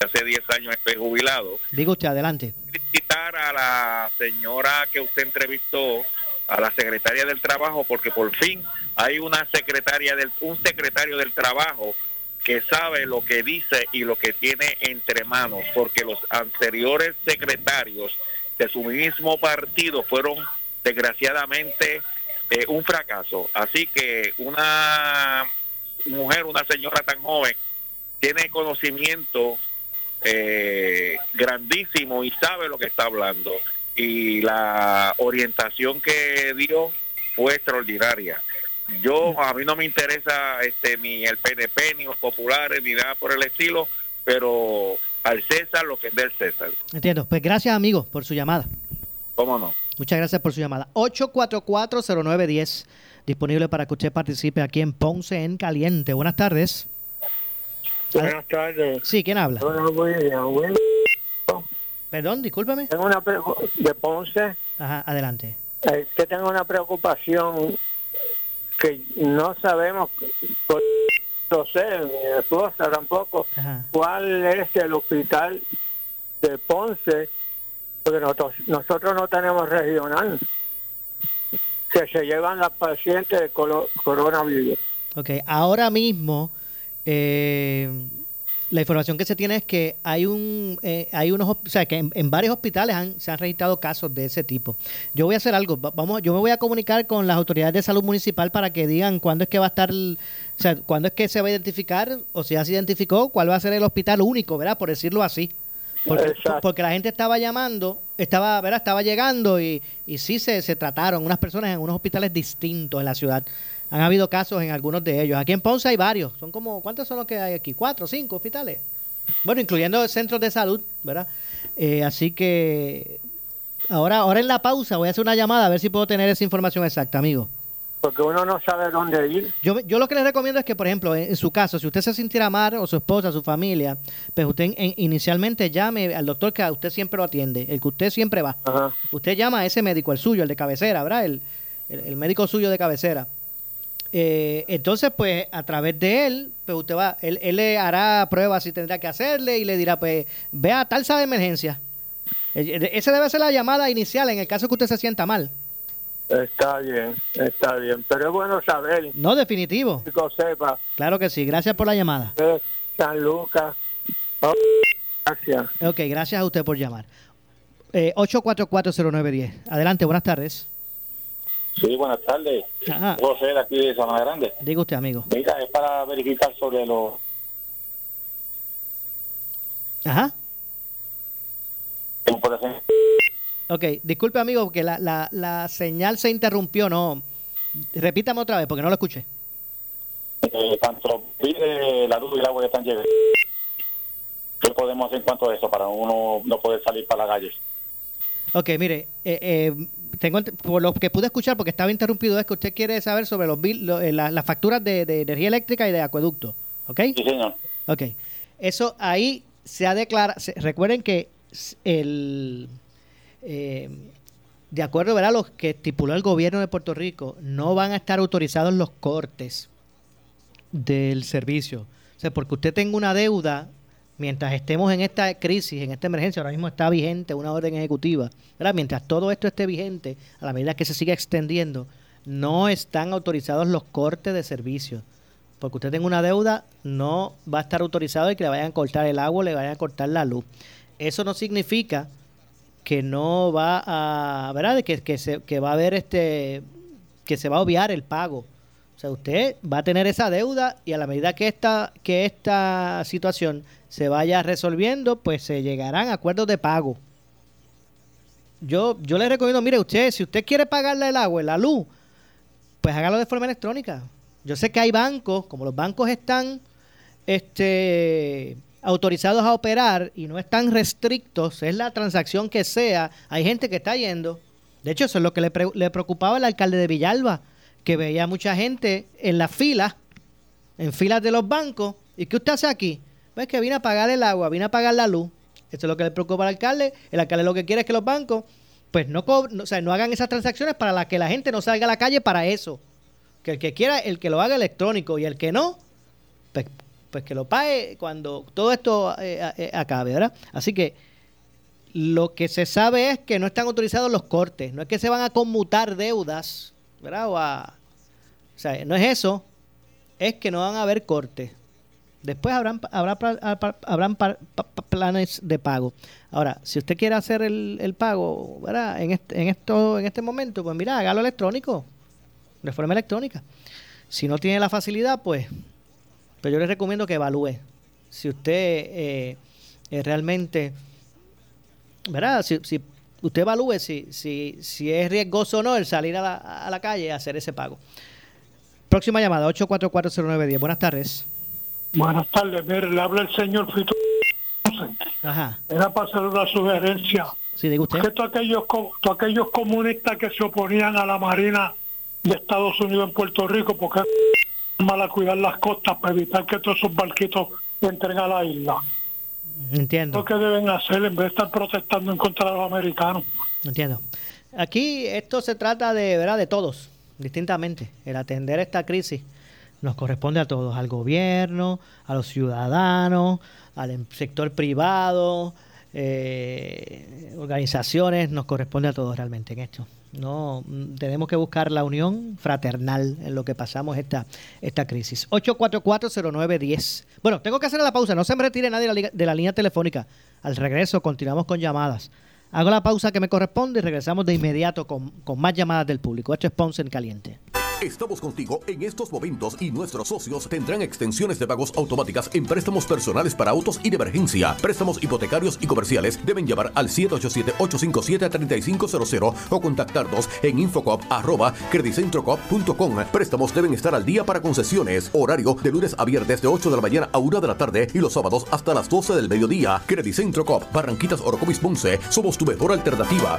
hace 10 años estoy jubilado. Diga usted, adelante. Felicitar a la señora que usted entrevistó, a la secretaria del Trabajo, porque por fin hay una secretaria del, un secretario del Trabajo que sabe lo que dice y lo que tiene entre manos, porque los anteriores secretarios de su mismo partido fueron desgraciadamente eh, un fracaso. Así que una mujer, una señora tan joven, tiene conocimiento eh, grandísimo y sabe lo que está hablando. Y la orientación que dio fue extraordinaria. Yo, a mí no me interesa este ni el PNP, ni los populares, ni nada por el estilo, pero al César lo que es del César. Entiendo. Pues gracias, amigos, por su llamada. ¿Cómo no? Muchas gracias por su llamada. 844-0910, disponible para que usted participe aquí en Ponce en Caliente. Buenas tardes. Buenas tardes. Sí, ¿quién habla? Perdón, discúlpeme. Tengo una de Ponce. Ajá, adelante. Es que tengo una preocupación que no sabemos, por- no sé, mi esposa tampoco, cuál es el hospital de Ponce, porque nosotros, nosotros no tenemos regional, que se llevan las pacientes de coronavirus. Ok, ahora mismo eh, la información que se tiene es que hay un eh, hay unos o sea que en, varios hospitales se han registrado casos de ese tipo. Yo voy a hacer algo vamos yo me voy a comunicar con las autoridades de salud municipal para que digan cuándo es que va a estar o sea cuándo es que se va a identificar o si ya se identificó cuál va a ser el hospital único verdad por decirlo así. Porque, porque la gente estaba llamando estaba verdad estaba llegando y, y sí se, se trataron unas personas en unos hospitales distintos en la ciudad han habido casos en algunos de ellos. Aquí en Ponce hay varios. Son como, ¿cuántos son los que hay aquí? ¿Cuatro, cinco hospitales? Bueno, incluyendo centros de salud, ¿verdad? Eh, así que ahora, ahora en la pausa voy a hacer una llamada a ver si puedo tener esa información exacta, amigo. Porque uno no sabe dónde ir. Yo, yo lo que les recomiendo es que, por ejemplo, en, su caso, si usted se sintiera mal, o su esposa, su familia, pues usted inicialmente llame al doctor que a usted siempre lo atiende, el que usted siempre va. Usted llama a ese médico, el suyo, el de cabecera, ¿verdad? el, el médico suyo de cabecera eh, entonces, pues, a través de él, pues usted va, él, le hará pruebas si tendrá que hacerle y le dirá, pues, vea tal sala de emergencia. Eh, esa debe ser la llamada inicial en el caso que usted se sienta mal. Está bien, está bien, pero es bueno saber. No, definitivo. Que sepa. Claro que sí, gracias por la llamada. San Lucas. Oh, gracias. Ok, gracias a usted por llamar. Eh, 8440910. Adelante, buenas tardes. Sí, buenas tardes. José de aquí de Sabana Grande. Diga usted, amigo. Mira, es para verificar sobre los... Ajá. Ok, disculpe, amigo, porque la, la, la señal se interrumpió, ¿no? Repítame otra vez, porque no lo escuché. Eh, tanto pide la luz y el agua que están llegando. ¿Qué podemos hacer en cuanto a eso para uno no poder salir para la calle? Ok, mire, eh, eh, tengo por lo que pude escuchar, porque estaba interrumpido, es que usted quiere saber sobre los eh, las facturas de, energía eléctrica y de acueducto. ¿Ok? Sí, señor. Ok. Eso ahí se ha declarado. Recuerden que el. Eh, de acuerdo a lo que estipuló el gobierno de Puerto Rico, no van a estar autorizados los cortes del servicio. O sea, porque usted tenga una deuda mientras estemos en esta crisis, en esta emergencia, ahora mismo está vigente una orden ejecutiva, mientras todo esto esté vigente, a la medida que se siga extendiendo, no están autorizados los cortes de servicios. Porque usted tenga una deuda, no va a estar autorizado y que le vayan a cortar el agua, le vayan a cortar la luz. Eso no significa que no va a, ¿verdad? Que, que, se, que va a haber este, que se va a obviar el pago. O sea, usted va a tener esa deuda y a la medida que esta, que esta situación se vaya resolviendo, pues se llegarán a acuerdos de pago. Yo, yo le recomiendo, mire, usted, si usted quiere pagarle el agua, la luz, pues hágalo de forma electrónica. Yo sé que hay bancos, como los bancos están este, autorizados a operar y no están restrictos, es la transacción que sea, hay gente que está yendo. De hecho, eso es lo que le, le preocupaba al alcalde de Villalba, que veía mucha gente en las filas, en filas de los bancos. ¿Y qué usted hace aquí? Pues que vine a pagar el agua, vine a pagar la luz. Esto es lo que le preocupa al alcalde. El alcalde lo que quiere es que los bancos pues no, o sea, no hagan esas transacciones para la que la gente no salga a la calle para eso. Que el que quiera, el que lo haga electrónico y el que no, pues, pues que lo pague cuando todo esto eh, eh, acabe, ¿verdad? Así que lo que se sabe es que no están autorizados los cortes, no es que se van a conmutar deudas, ¿verdad? O, o sea, no es eso, es que no van a haber cortes. Después habrán, habrá, habrán planes de pago. Ahora, si usted quiere hacer el, pago ¿verdad? En, este, en, esto, en este momento, pues mira, hágalo electrónico, de forma electrónica. Si no tiene la facilidad, pues, pues yo le recomiendo que evalúe. Si usted eh, eh, realmente, ¿verdad? Si, si usted evalúe si, si, si es riesgoso o no el salir a la, a la calle a hacer ese pago. Próxima llamada, 8440910. Buenas tardes. Buenas tardes, mire, le habla el señor Fito. Ajá. Era para hacer una sugerencia. Sí, diga usted. Que todos aquellos, todos aquellos comunistas que se oponían a la Marina de Estados Unidos en Puerto Rico, porque es mala cuidar las costas para evitar que todos esos barquitos entren a la isla. Entiendo. Lo que deben hacer en vez de estar protestando en contra de los americanos. Entiendo. Aquí esto se trata de, ¿verdad? de todos, distintamente, el atender esta crisis nos corresponde a todos, al gobierno, a los ciudadanos, al em, sector privado, eh, organizaciones, nos corresponde a todos realmente en esto. No, mm, tenemos que buscar la unión fraternal en lo que pasamos esta, esta crisis. 8440910. Bueno, tengo que hacer la pausa. No se me retire nadie de la, línea telefónica. Al regreso continuamos con llamadas. Hago la pausa que me corresponde y regresamos de inmediato con, con más llamadas del público. Esto es Ponce en Caliente. Estamos contigo en estos momentos y nuestros socios tendrán extensiones de pagos automáticas en préstamos personales para autos y de emergencia. Préstamos hipotecarios y comerciales deben llamar al 787-857-3500 o contactarnos en infocop.credicentrocop.com. Préstamos deben estar al día para concesiones. Horario de lunes a viernes de 8 de la mañana a 1 de la tarde y los sábados hasta las 12 del mediodía. Credicentro Cop, Barranquitas Orocovis Ponce. Somos tu mejor alternativa.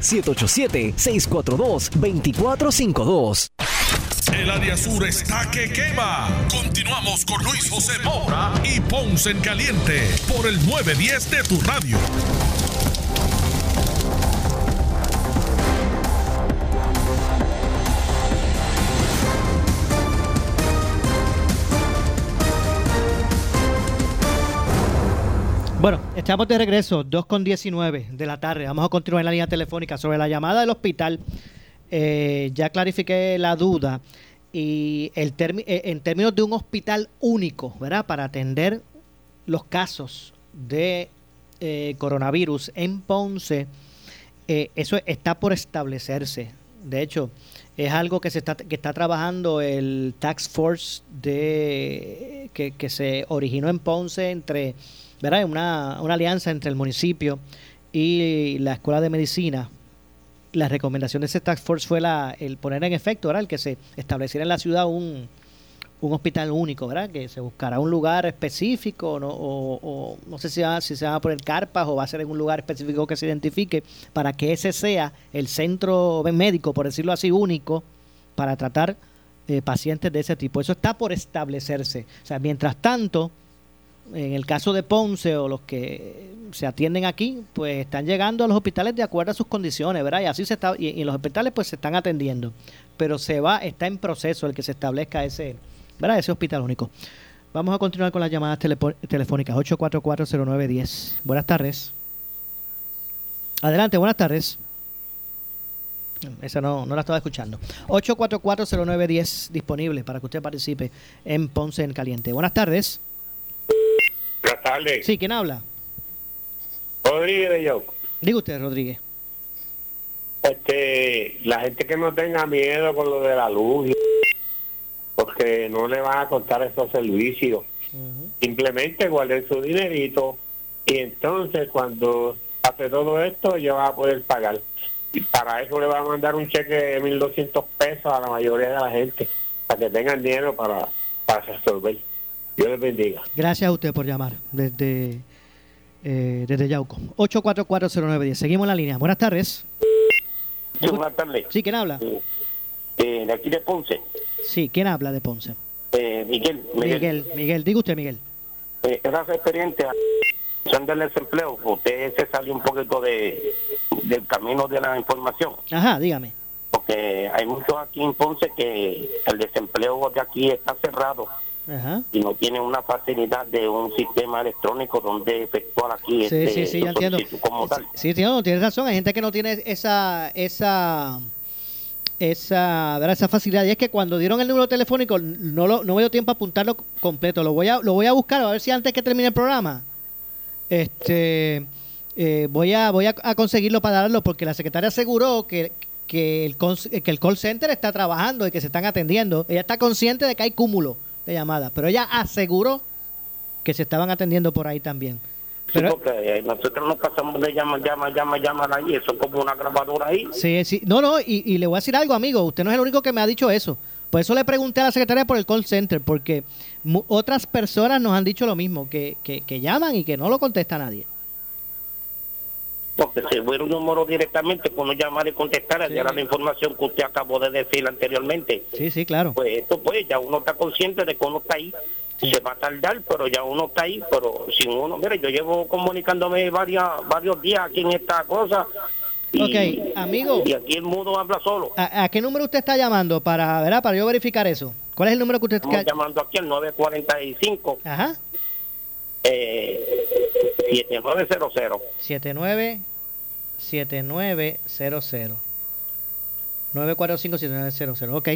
787-642-2452. El área sur está que quema. Continuamos con Luis José Moura y Ponce en Caliente por el 910 de tu radio. Bueno, estamos de regreso, 2 con 19 de la tarde. Vamos a continuar en la línea telefónica sobre la llamada del hospital. Eh, ya clarifiqué la duda y el eh, en términos de un hospital único, ¿verdad? Para atender los casos de eh, coronavirus en Ponce, eso está por establecerse. De hecho, es algo que se está que está trabajando el Tax Force de que se originó en Ponce entre ¿verdad? Una, una alianza entre el municipio y la Escuela de Medicina. La recomendación de ese Task Force fue la, el poner en efecto. El que se estableciera en la ciudad un, un hospital único, ¿verdad? Que se buscará un lugar específico, ¿no? O, no sé si, si se van a poner carpas o va a ser en un lugar específico que se identifique para que ese sea el centro médico, por decirlo así, único para tratar eh, pacientes de ese tipo. Eso está por establecerse. O sea, mientras tanto, en el caso de Ponce o los que se atienden aquí, pues están llegando a los hospitales de acuerdo a sus condiciones, ¿verdad? Y así se está, y, en los hospitales pues se están atendiendo. Pero se va, está en proceso el que se establezca ese, ¿verdad? Ese hospital único. Vamos a continuar con las llamadas telefónicas 8440910. Buenas tardes. Adelante, buenas tardes. Esa no, no la estaba escuchando. 8440910 disponible para que usted participe en Ponce en Caliente. Buenas tardes. Buenas tardes. Sí, ¿quién habla? Rodríguez de Yauco. Diga usted, Rodríguez. Este, la gente que no tenga miedo con lo de la luz, porque no le van a contar esos servicios. Simplemente guarden su dinerito y entonces cuando hace todo esto ya va a poder pagar. Y para eso le van a mandar un cheque de 1.200 pesos a la mayoría de la gente, para que tengan dinero para, para resolver. Dios les bendiga. Gracias a usted por llamar desde, eh, desde Yauco. 8440910. Seguimos en la línea. Buenas tardes. buenas tardes. Sí, ¿quién habla? Eh, de aquí de Ponce. Sí, ¿quién habla de Ponce? Eh, Miguel, Miguel. Miguel, diga usted, Miguel. Eh, esa experiencia son del desempleo. Usted se salió un poquito de, del camino de la información. Ajá, dígame. Porque hay muchos aquí en Ponce que el desempleo de aquí está cerrado y no tienen una facilidad de un sistema electrónico donde efectuar aquí sí, este, sí, sí, entiendo. como tal. Sí, tienes razón, hay gente que no tiene esa esa esa, esa facilidad y es que cuando dieron el número telefónico no lo, no me dio tiempo a apuntarlo completo, lo voy a lo voy a buscar a ver si antes que termine el programa este eh, voy a voy a, conseguirlo para darlo porque la secretaria aseguró que que el, que el call center está trabajando y que se están atendiendo. Ella está consciente de que hay cúmulo de llamadas, pero ella aseguró que se estaban atendiendo por ahí también. Pero, porque eh, nosotros nos pasamos de llamar, llamar, llamar, llamar ahí, eso es como una grabadora ahí. Sí, sí, no, no, y, le voy a decir algo, amigo, usted no es el único que me ha dicho eso. Por eso le pregunté a la secretaria por el call center, porque otras personas nos han dicho lo mismo, que, que, llaman y que no lo contesta nadie. Porque si hubiera un número directamente, con uno llamar y contestar, era la información que usted acabó de decir anteriormente. Sí, sí, claro. Pues esto, pues, ya uno está consciente de que uno está ahí. Se va a tardar, pero ya uno está ahí. Pero sin uno, mire, yo llevo comunicándome varias, varios días aquí en esta cosa. Y, Ok, amigo. Y aquí el mundo habla solo. ¿A, a qué número usted está llamando para, ¿verdad? para yo verificar eso? ¿Cuál es el número que usted Estamos llamando aquí al 945 Ajá. Eh, 7900. 79 7900 945 7900 Ok.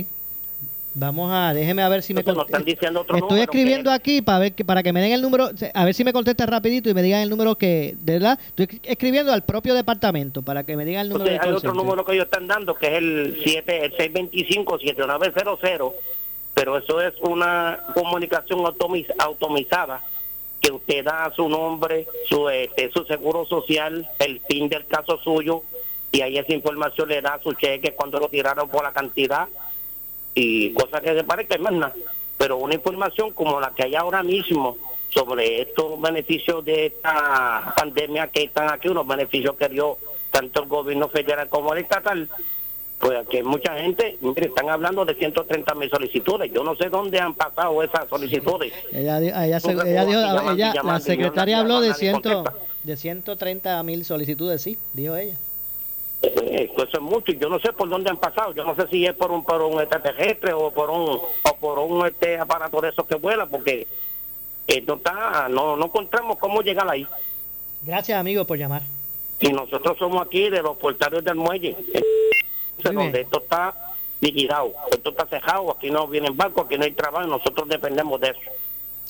Vamos a, déjeme a ver si me Entonces contesta. están diciendo otro Estoy escribiendo aquí para ver que, para que me den el número, a ver si me contesta rapidito y me digan el número que, de verdad, estoy escribiendo al propio departamento para que me digan el número Entonces, hay otro número que ellos están dando que es el 7 el 625-7900, pero eso es una comunicación automis- automizada que usted da su nombre, su este, su seguro social, el PIN del caso suyo y ahí esa información le da su cheque cuando lo tiraron por la cantidad y cosas que se parezcan más nada. Pero una información como la que hay ahora mismo sobre estos beneficios de esta pandemia que están aquí, unos beneficios que dio tanto el gobierno federal como el estatal, pues aquí hay mucha gente, mire, están hablando de 130 mil solicitudes. Yo no sé dónde han pasado esas solicitudes. Ella, ella, se- ella dijo, la secretaria habló de, llamando, nadie 100, contesta. de 130 mil solicitudes, sí, dijo ella. Eh, pues eso es mucho y yo no sé por dónde han pasado yo no sé si es por un por un extraterrestre o por un o por un este aparato de esos que vuela porque esto está no no encontramos cómo llegar ahí Gracias, amigo, por llamar. y nosotros somos aquí de los portarios del muelle Entonces, donde esto está liquidado esto está cejado aquí no vienen barcos aquí no hay trabajo nosotros dependemos de eso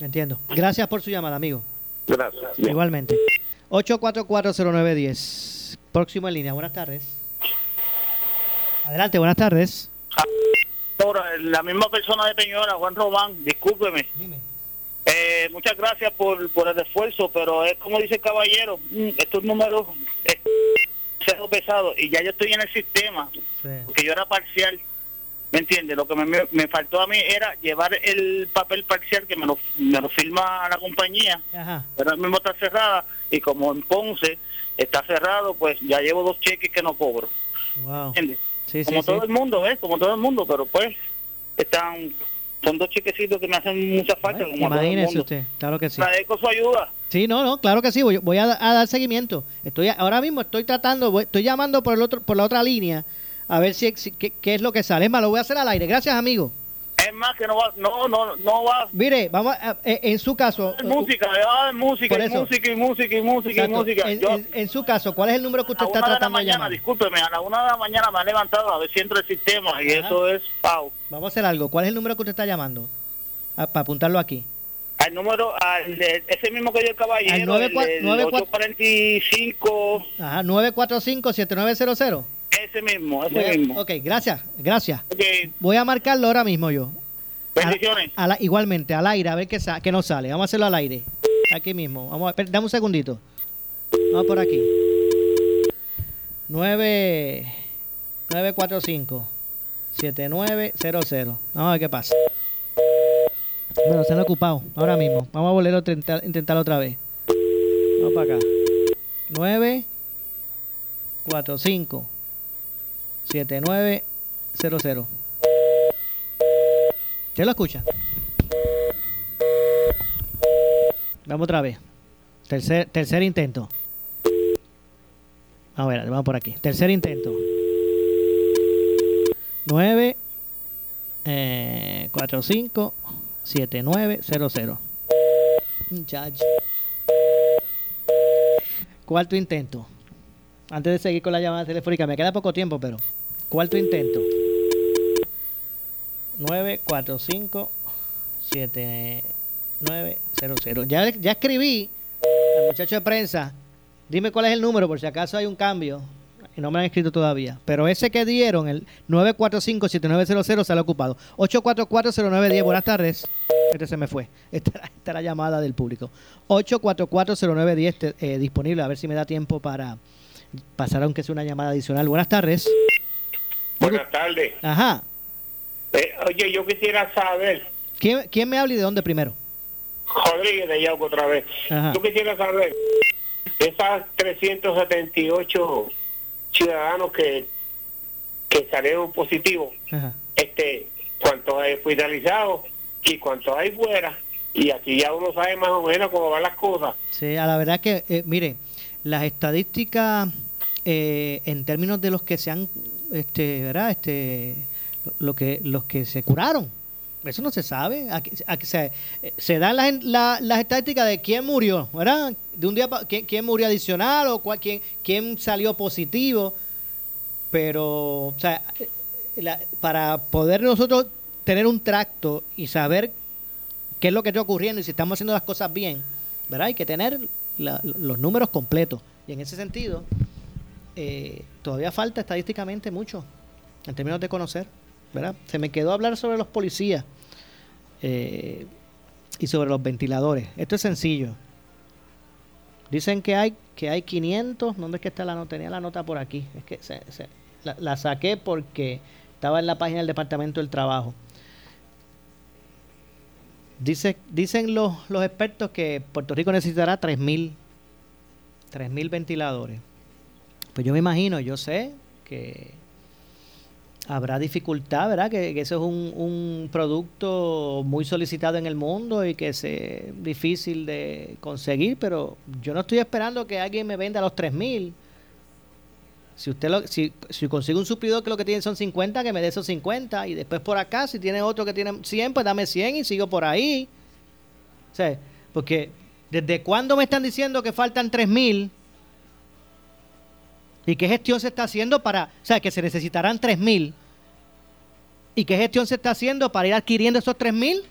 Entiendo. Gracias por su llamada, amigo. gracias Igualmente. 8440910. Próximo en línea. Buenas tardes. Adelante, buenas tardes. Ahora, la misma persona de Peñuela, Juan Román, discúlpeme. Eh, muchas gracias por, por el esfuerzo, pero es como dice el caballero, mm, estos números cero pesado y ya yo estoy en el sistema, porque yo era parcial, ¿me entiendes? Lo que me, me- faltó a mí era llevar el papel parcial que me lo, me lo firma la compañía, Ajá. pero ahora mismo está cerrada y como en Ponce está cerrado, pues ya llevo dos cheques que no cobro. Wow. ¿entiendes? Sí, sí, como sí. todo el mundo, ¿eh? Como todo el mundo, pero pues están son dos chequecitos que me hacen mucha falta. como Imagínese usted, claro que sí. Agradezco su ayuda. Sí, no, no, claro que sí. Voy, voy a, a dar seguimiento. Estoy ahora mismo estoy tratando, voy- estoy llamando por el otro, por la otra línea a ver si, si- qué, qué es lo que sale. Es más, lo voy a hacer al aire. Gracias, amigo. Es más que no va, no, no, no va. Mire, vamos, a- eh, en su caso, Música, va música, y música, y música, y música, y música. En, Yo, en- en su caso, ¿cuál es el número que usted está una de la tratando de mañana, llamar? discúlpeme, a la una de la mañana me ha levantado a ver si entro el sistema y eso es pau. Vamos a hacer algo. ¿Cuál es el número que usted está llamando? Para apuntarlo aquí. Al número, al ese mismo que dio el caballero, Al nueve cua- el, del nueve cua- 845, Ajá, 945-7900. Ese mismo, ese a- mismo. Ok, gracias, gracias. Ok, Voy a marcarlo ahora mismo yo. bendiciones. A la- igualmente, al aire, a ver qué, sa- qué nos sale. Vamos a hacerlo al aire. Aquí mismo. Vamos a ver, dame un segundito. Vamos por aquí. 9 945 7900. Vamos a ver qué pasa. Bueno, se han ocupado ahora mismo. Vamos a volverlo a intentar, intentar otra vez. Vamos para acá. 9 45 7900. ¿Usted lo escucha? Vamos otra vez. Tercer, tercer intento. A ver, vamos por aquí. Tercer intento. 9 eh, 45 7900. Muchacho. Cuarto intento. Antes de seguir con la llamada telefónica, me queda poco tiempo, pero cuarto intento. 945 7900. Ya, ya escribí al muchacho de prensa. Dime cuál es el número por si acaso hay un cambio. Y no me han escrito todavía. Pero ese que dieron, el 945-7900, sale ocupado. 844-0910. Buenas tardes. Este se me fue. Esta, esta la llamada del público. 844-0910 te- eh, disponible. A ver si me da tiempo para pasar aunque sea una llamada adicional. Buenas tardes. buenas tardes Ajá. Eh, oye yo quisiera saber ¿Quién, quién me habla y de dónde primero? Rodríguez de Yauco otra vez Ajá. yo quisiera saber esas 378 ciudadanos que, que salieron positivos, este, cuántos hay hospitalizados y cuántos hay fuera. Y así ya uno sabe más o menos cómo van las cosas. Sí, a la verdad que, eh, mire, las estadísticas eh, en términos de los que se han, este, ¿verdad? Este, lo que, los que se curaron, eso no se sabe. Aquí, se, se, dan las, las estadísticas de quién murió, ¿verdad? De un día quién, murió adicional o cuál, quién, quién salió positivo. Pero, o sea, para poder nosotros tener un tracto y saber qué es lo que está ocurriendo y si estamos haciendo las cosas bien, ¿verdad? Hay que tener los números completos. Y en ese sentido, eh, todavía falta estadísticamente mucho en términos de conocer, ¿verdad? Se me quedó hablar sobre los policías eh, y sobre los ventiladores. Esto es sencillo. Dicen que hay que hay 500. ¿Dónde es que está la nota? Tenía la nota por aquí. Es que la, la, saqué porque estaba en la página del Departamento del Trabajo. Dice, dicen los, los expertos que Puerto Rico necesitará 3.000 3.000 ventiladores. Pues yo me imagino, yo sé que habrá dificultad, ¿verdad? Que, eso es un, producto muy solicitado en el mundo y que es difícil de conseguir, pero yo no estoy esperando que alguien me venda los 3000. Si usted lo, si, si consigue un suplidor que lo que tiene son 50, que me dé esos 50 y después por acá si tiene otro que tiene 100, pues dame 100 y sigo por ahí. O sea, porque desde cuándo me están diciendo que faltan 3000 ¿Y qué gestión se está haciendo para, o sea, que se necesitarán 3.000? ¿Y qué gestión se está haciendo para ir adquiriendo esos 3.000?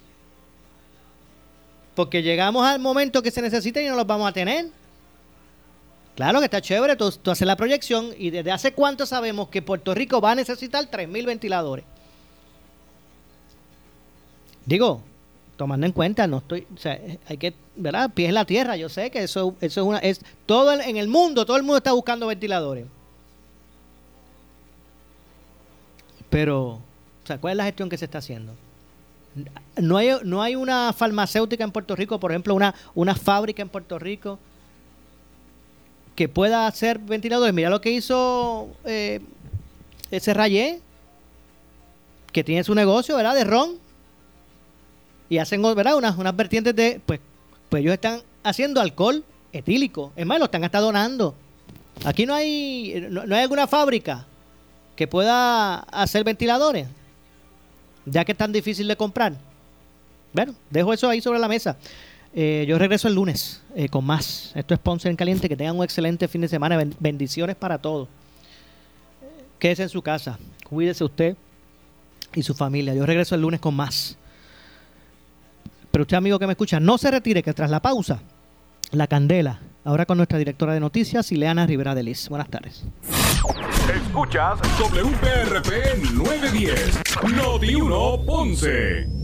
Porque llegamos al momento que se necesita y no los vamos a tener. Claro que está chévere, tú, tú haces la proyección y desde hace cuánto sabemos que Puerto Rico va a necesitar 3.000 ventiladores. Digo, tomando en cuenta, no estoy, o sea, hay que, ¿verdad? Pies en la tierra, yo sé que eso, eso es una, es todo en el mundo, todo el mundo está buscando ventiladores. Pero, o sea, ¿cuál es la gestión que se está haciendo? No hay, no hay una farmacéutica en Puerto Rico, por ejemplo, una, una fábrica en Puerto Rico que pueda hacer ventiladores. Mira lo que hizo eh, ese Rayé, que tiene su negocio, ¿verdad? De ron y hacen ¿verdad? Unas, unas vertientes de, pues, pues ellos están haciendo alcohol etílico. Es más, lo están hasta donando. Aquí no hay, no, hay alguna fábrica que pueda hacer ventiladores, ya que es tan difícil de comprar. Bueno, dejo eso ahí sobre la mesa. Eh, yo regreso el lunes eh, con más. Esto es Ponce en Caliente. Que tengan un excelente fin de semana. Bendiciones para todos. Quédese en su casa. Cuídese usted y su familia. Yo regreso el lunes con más. Pero usted, amigo que me escucha, no se retire, que tras la pausa, la candela. Ahora con nuestra directora de noticias, Ileana Rivera de Liz. Buenas tardes. Escuchas WPRP 910, Noti 1 Ponce.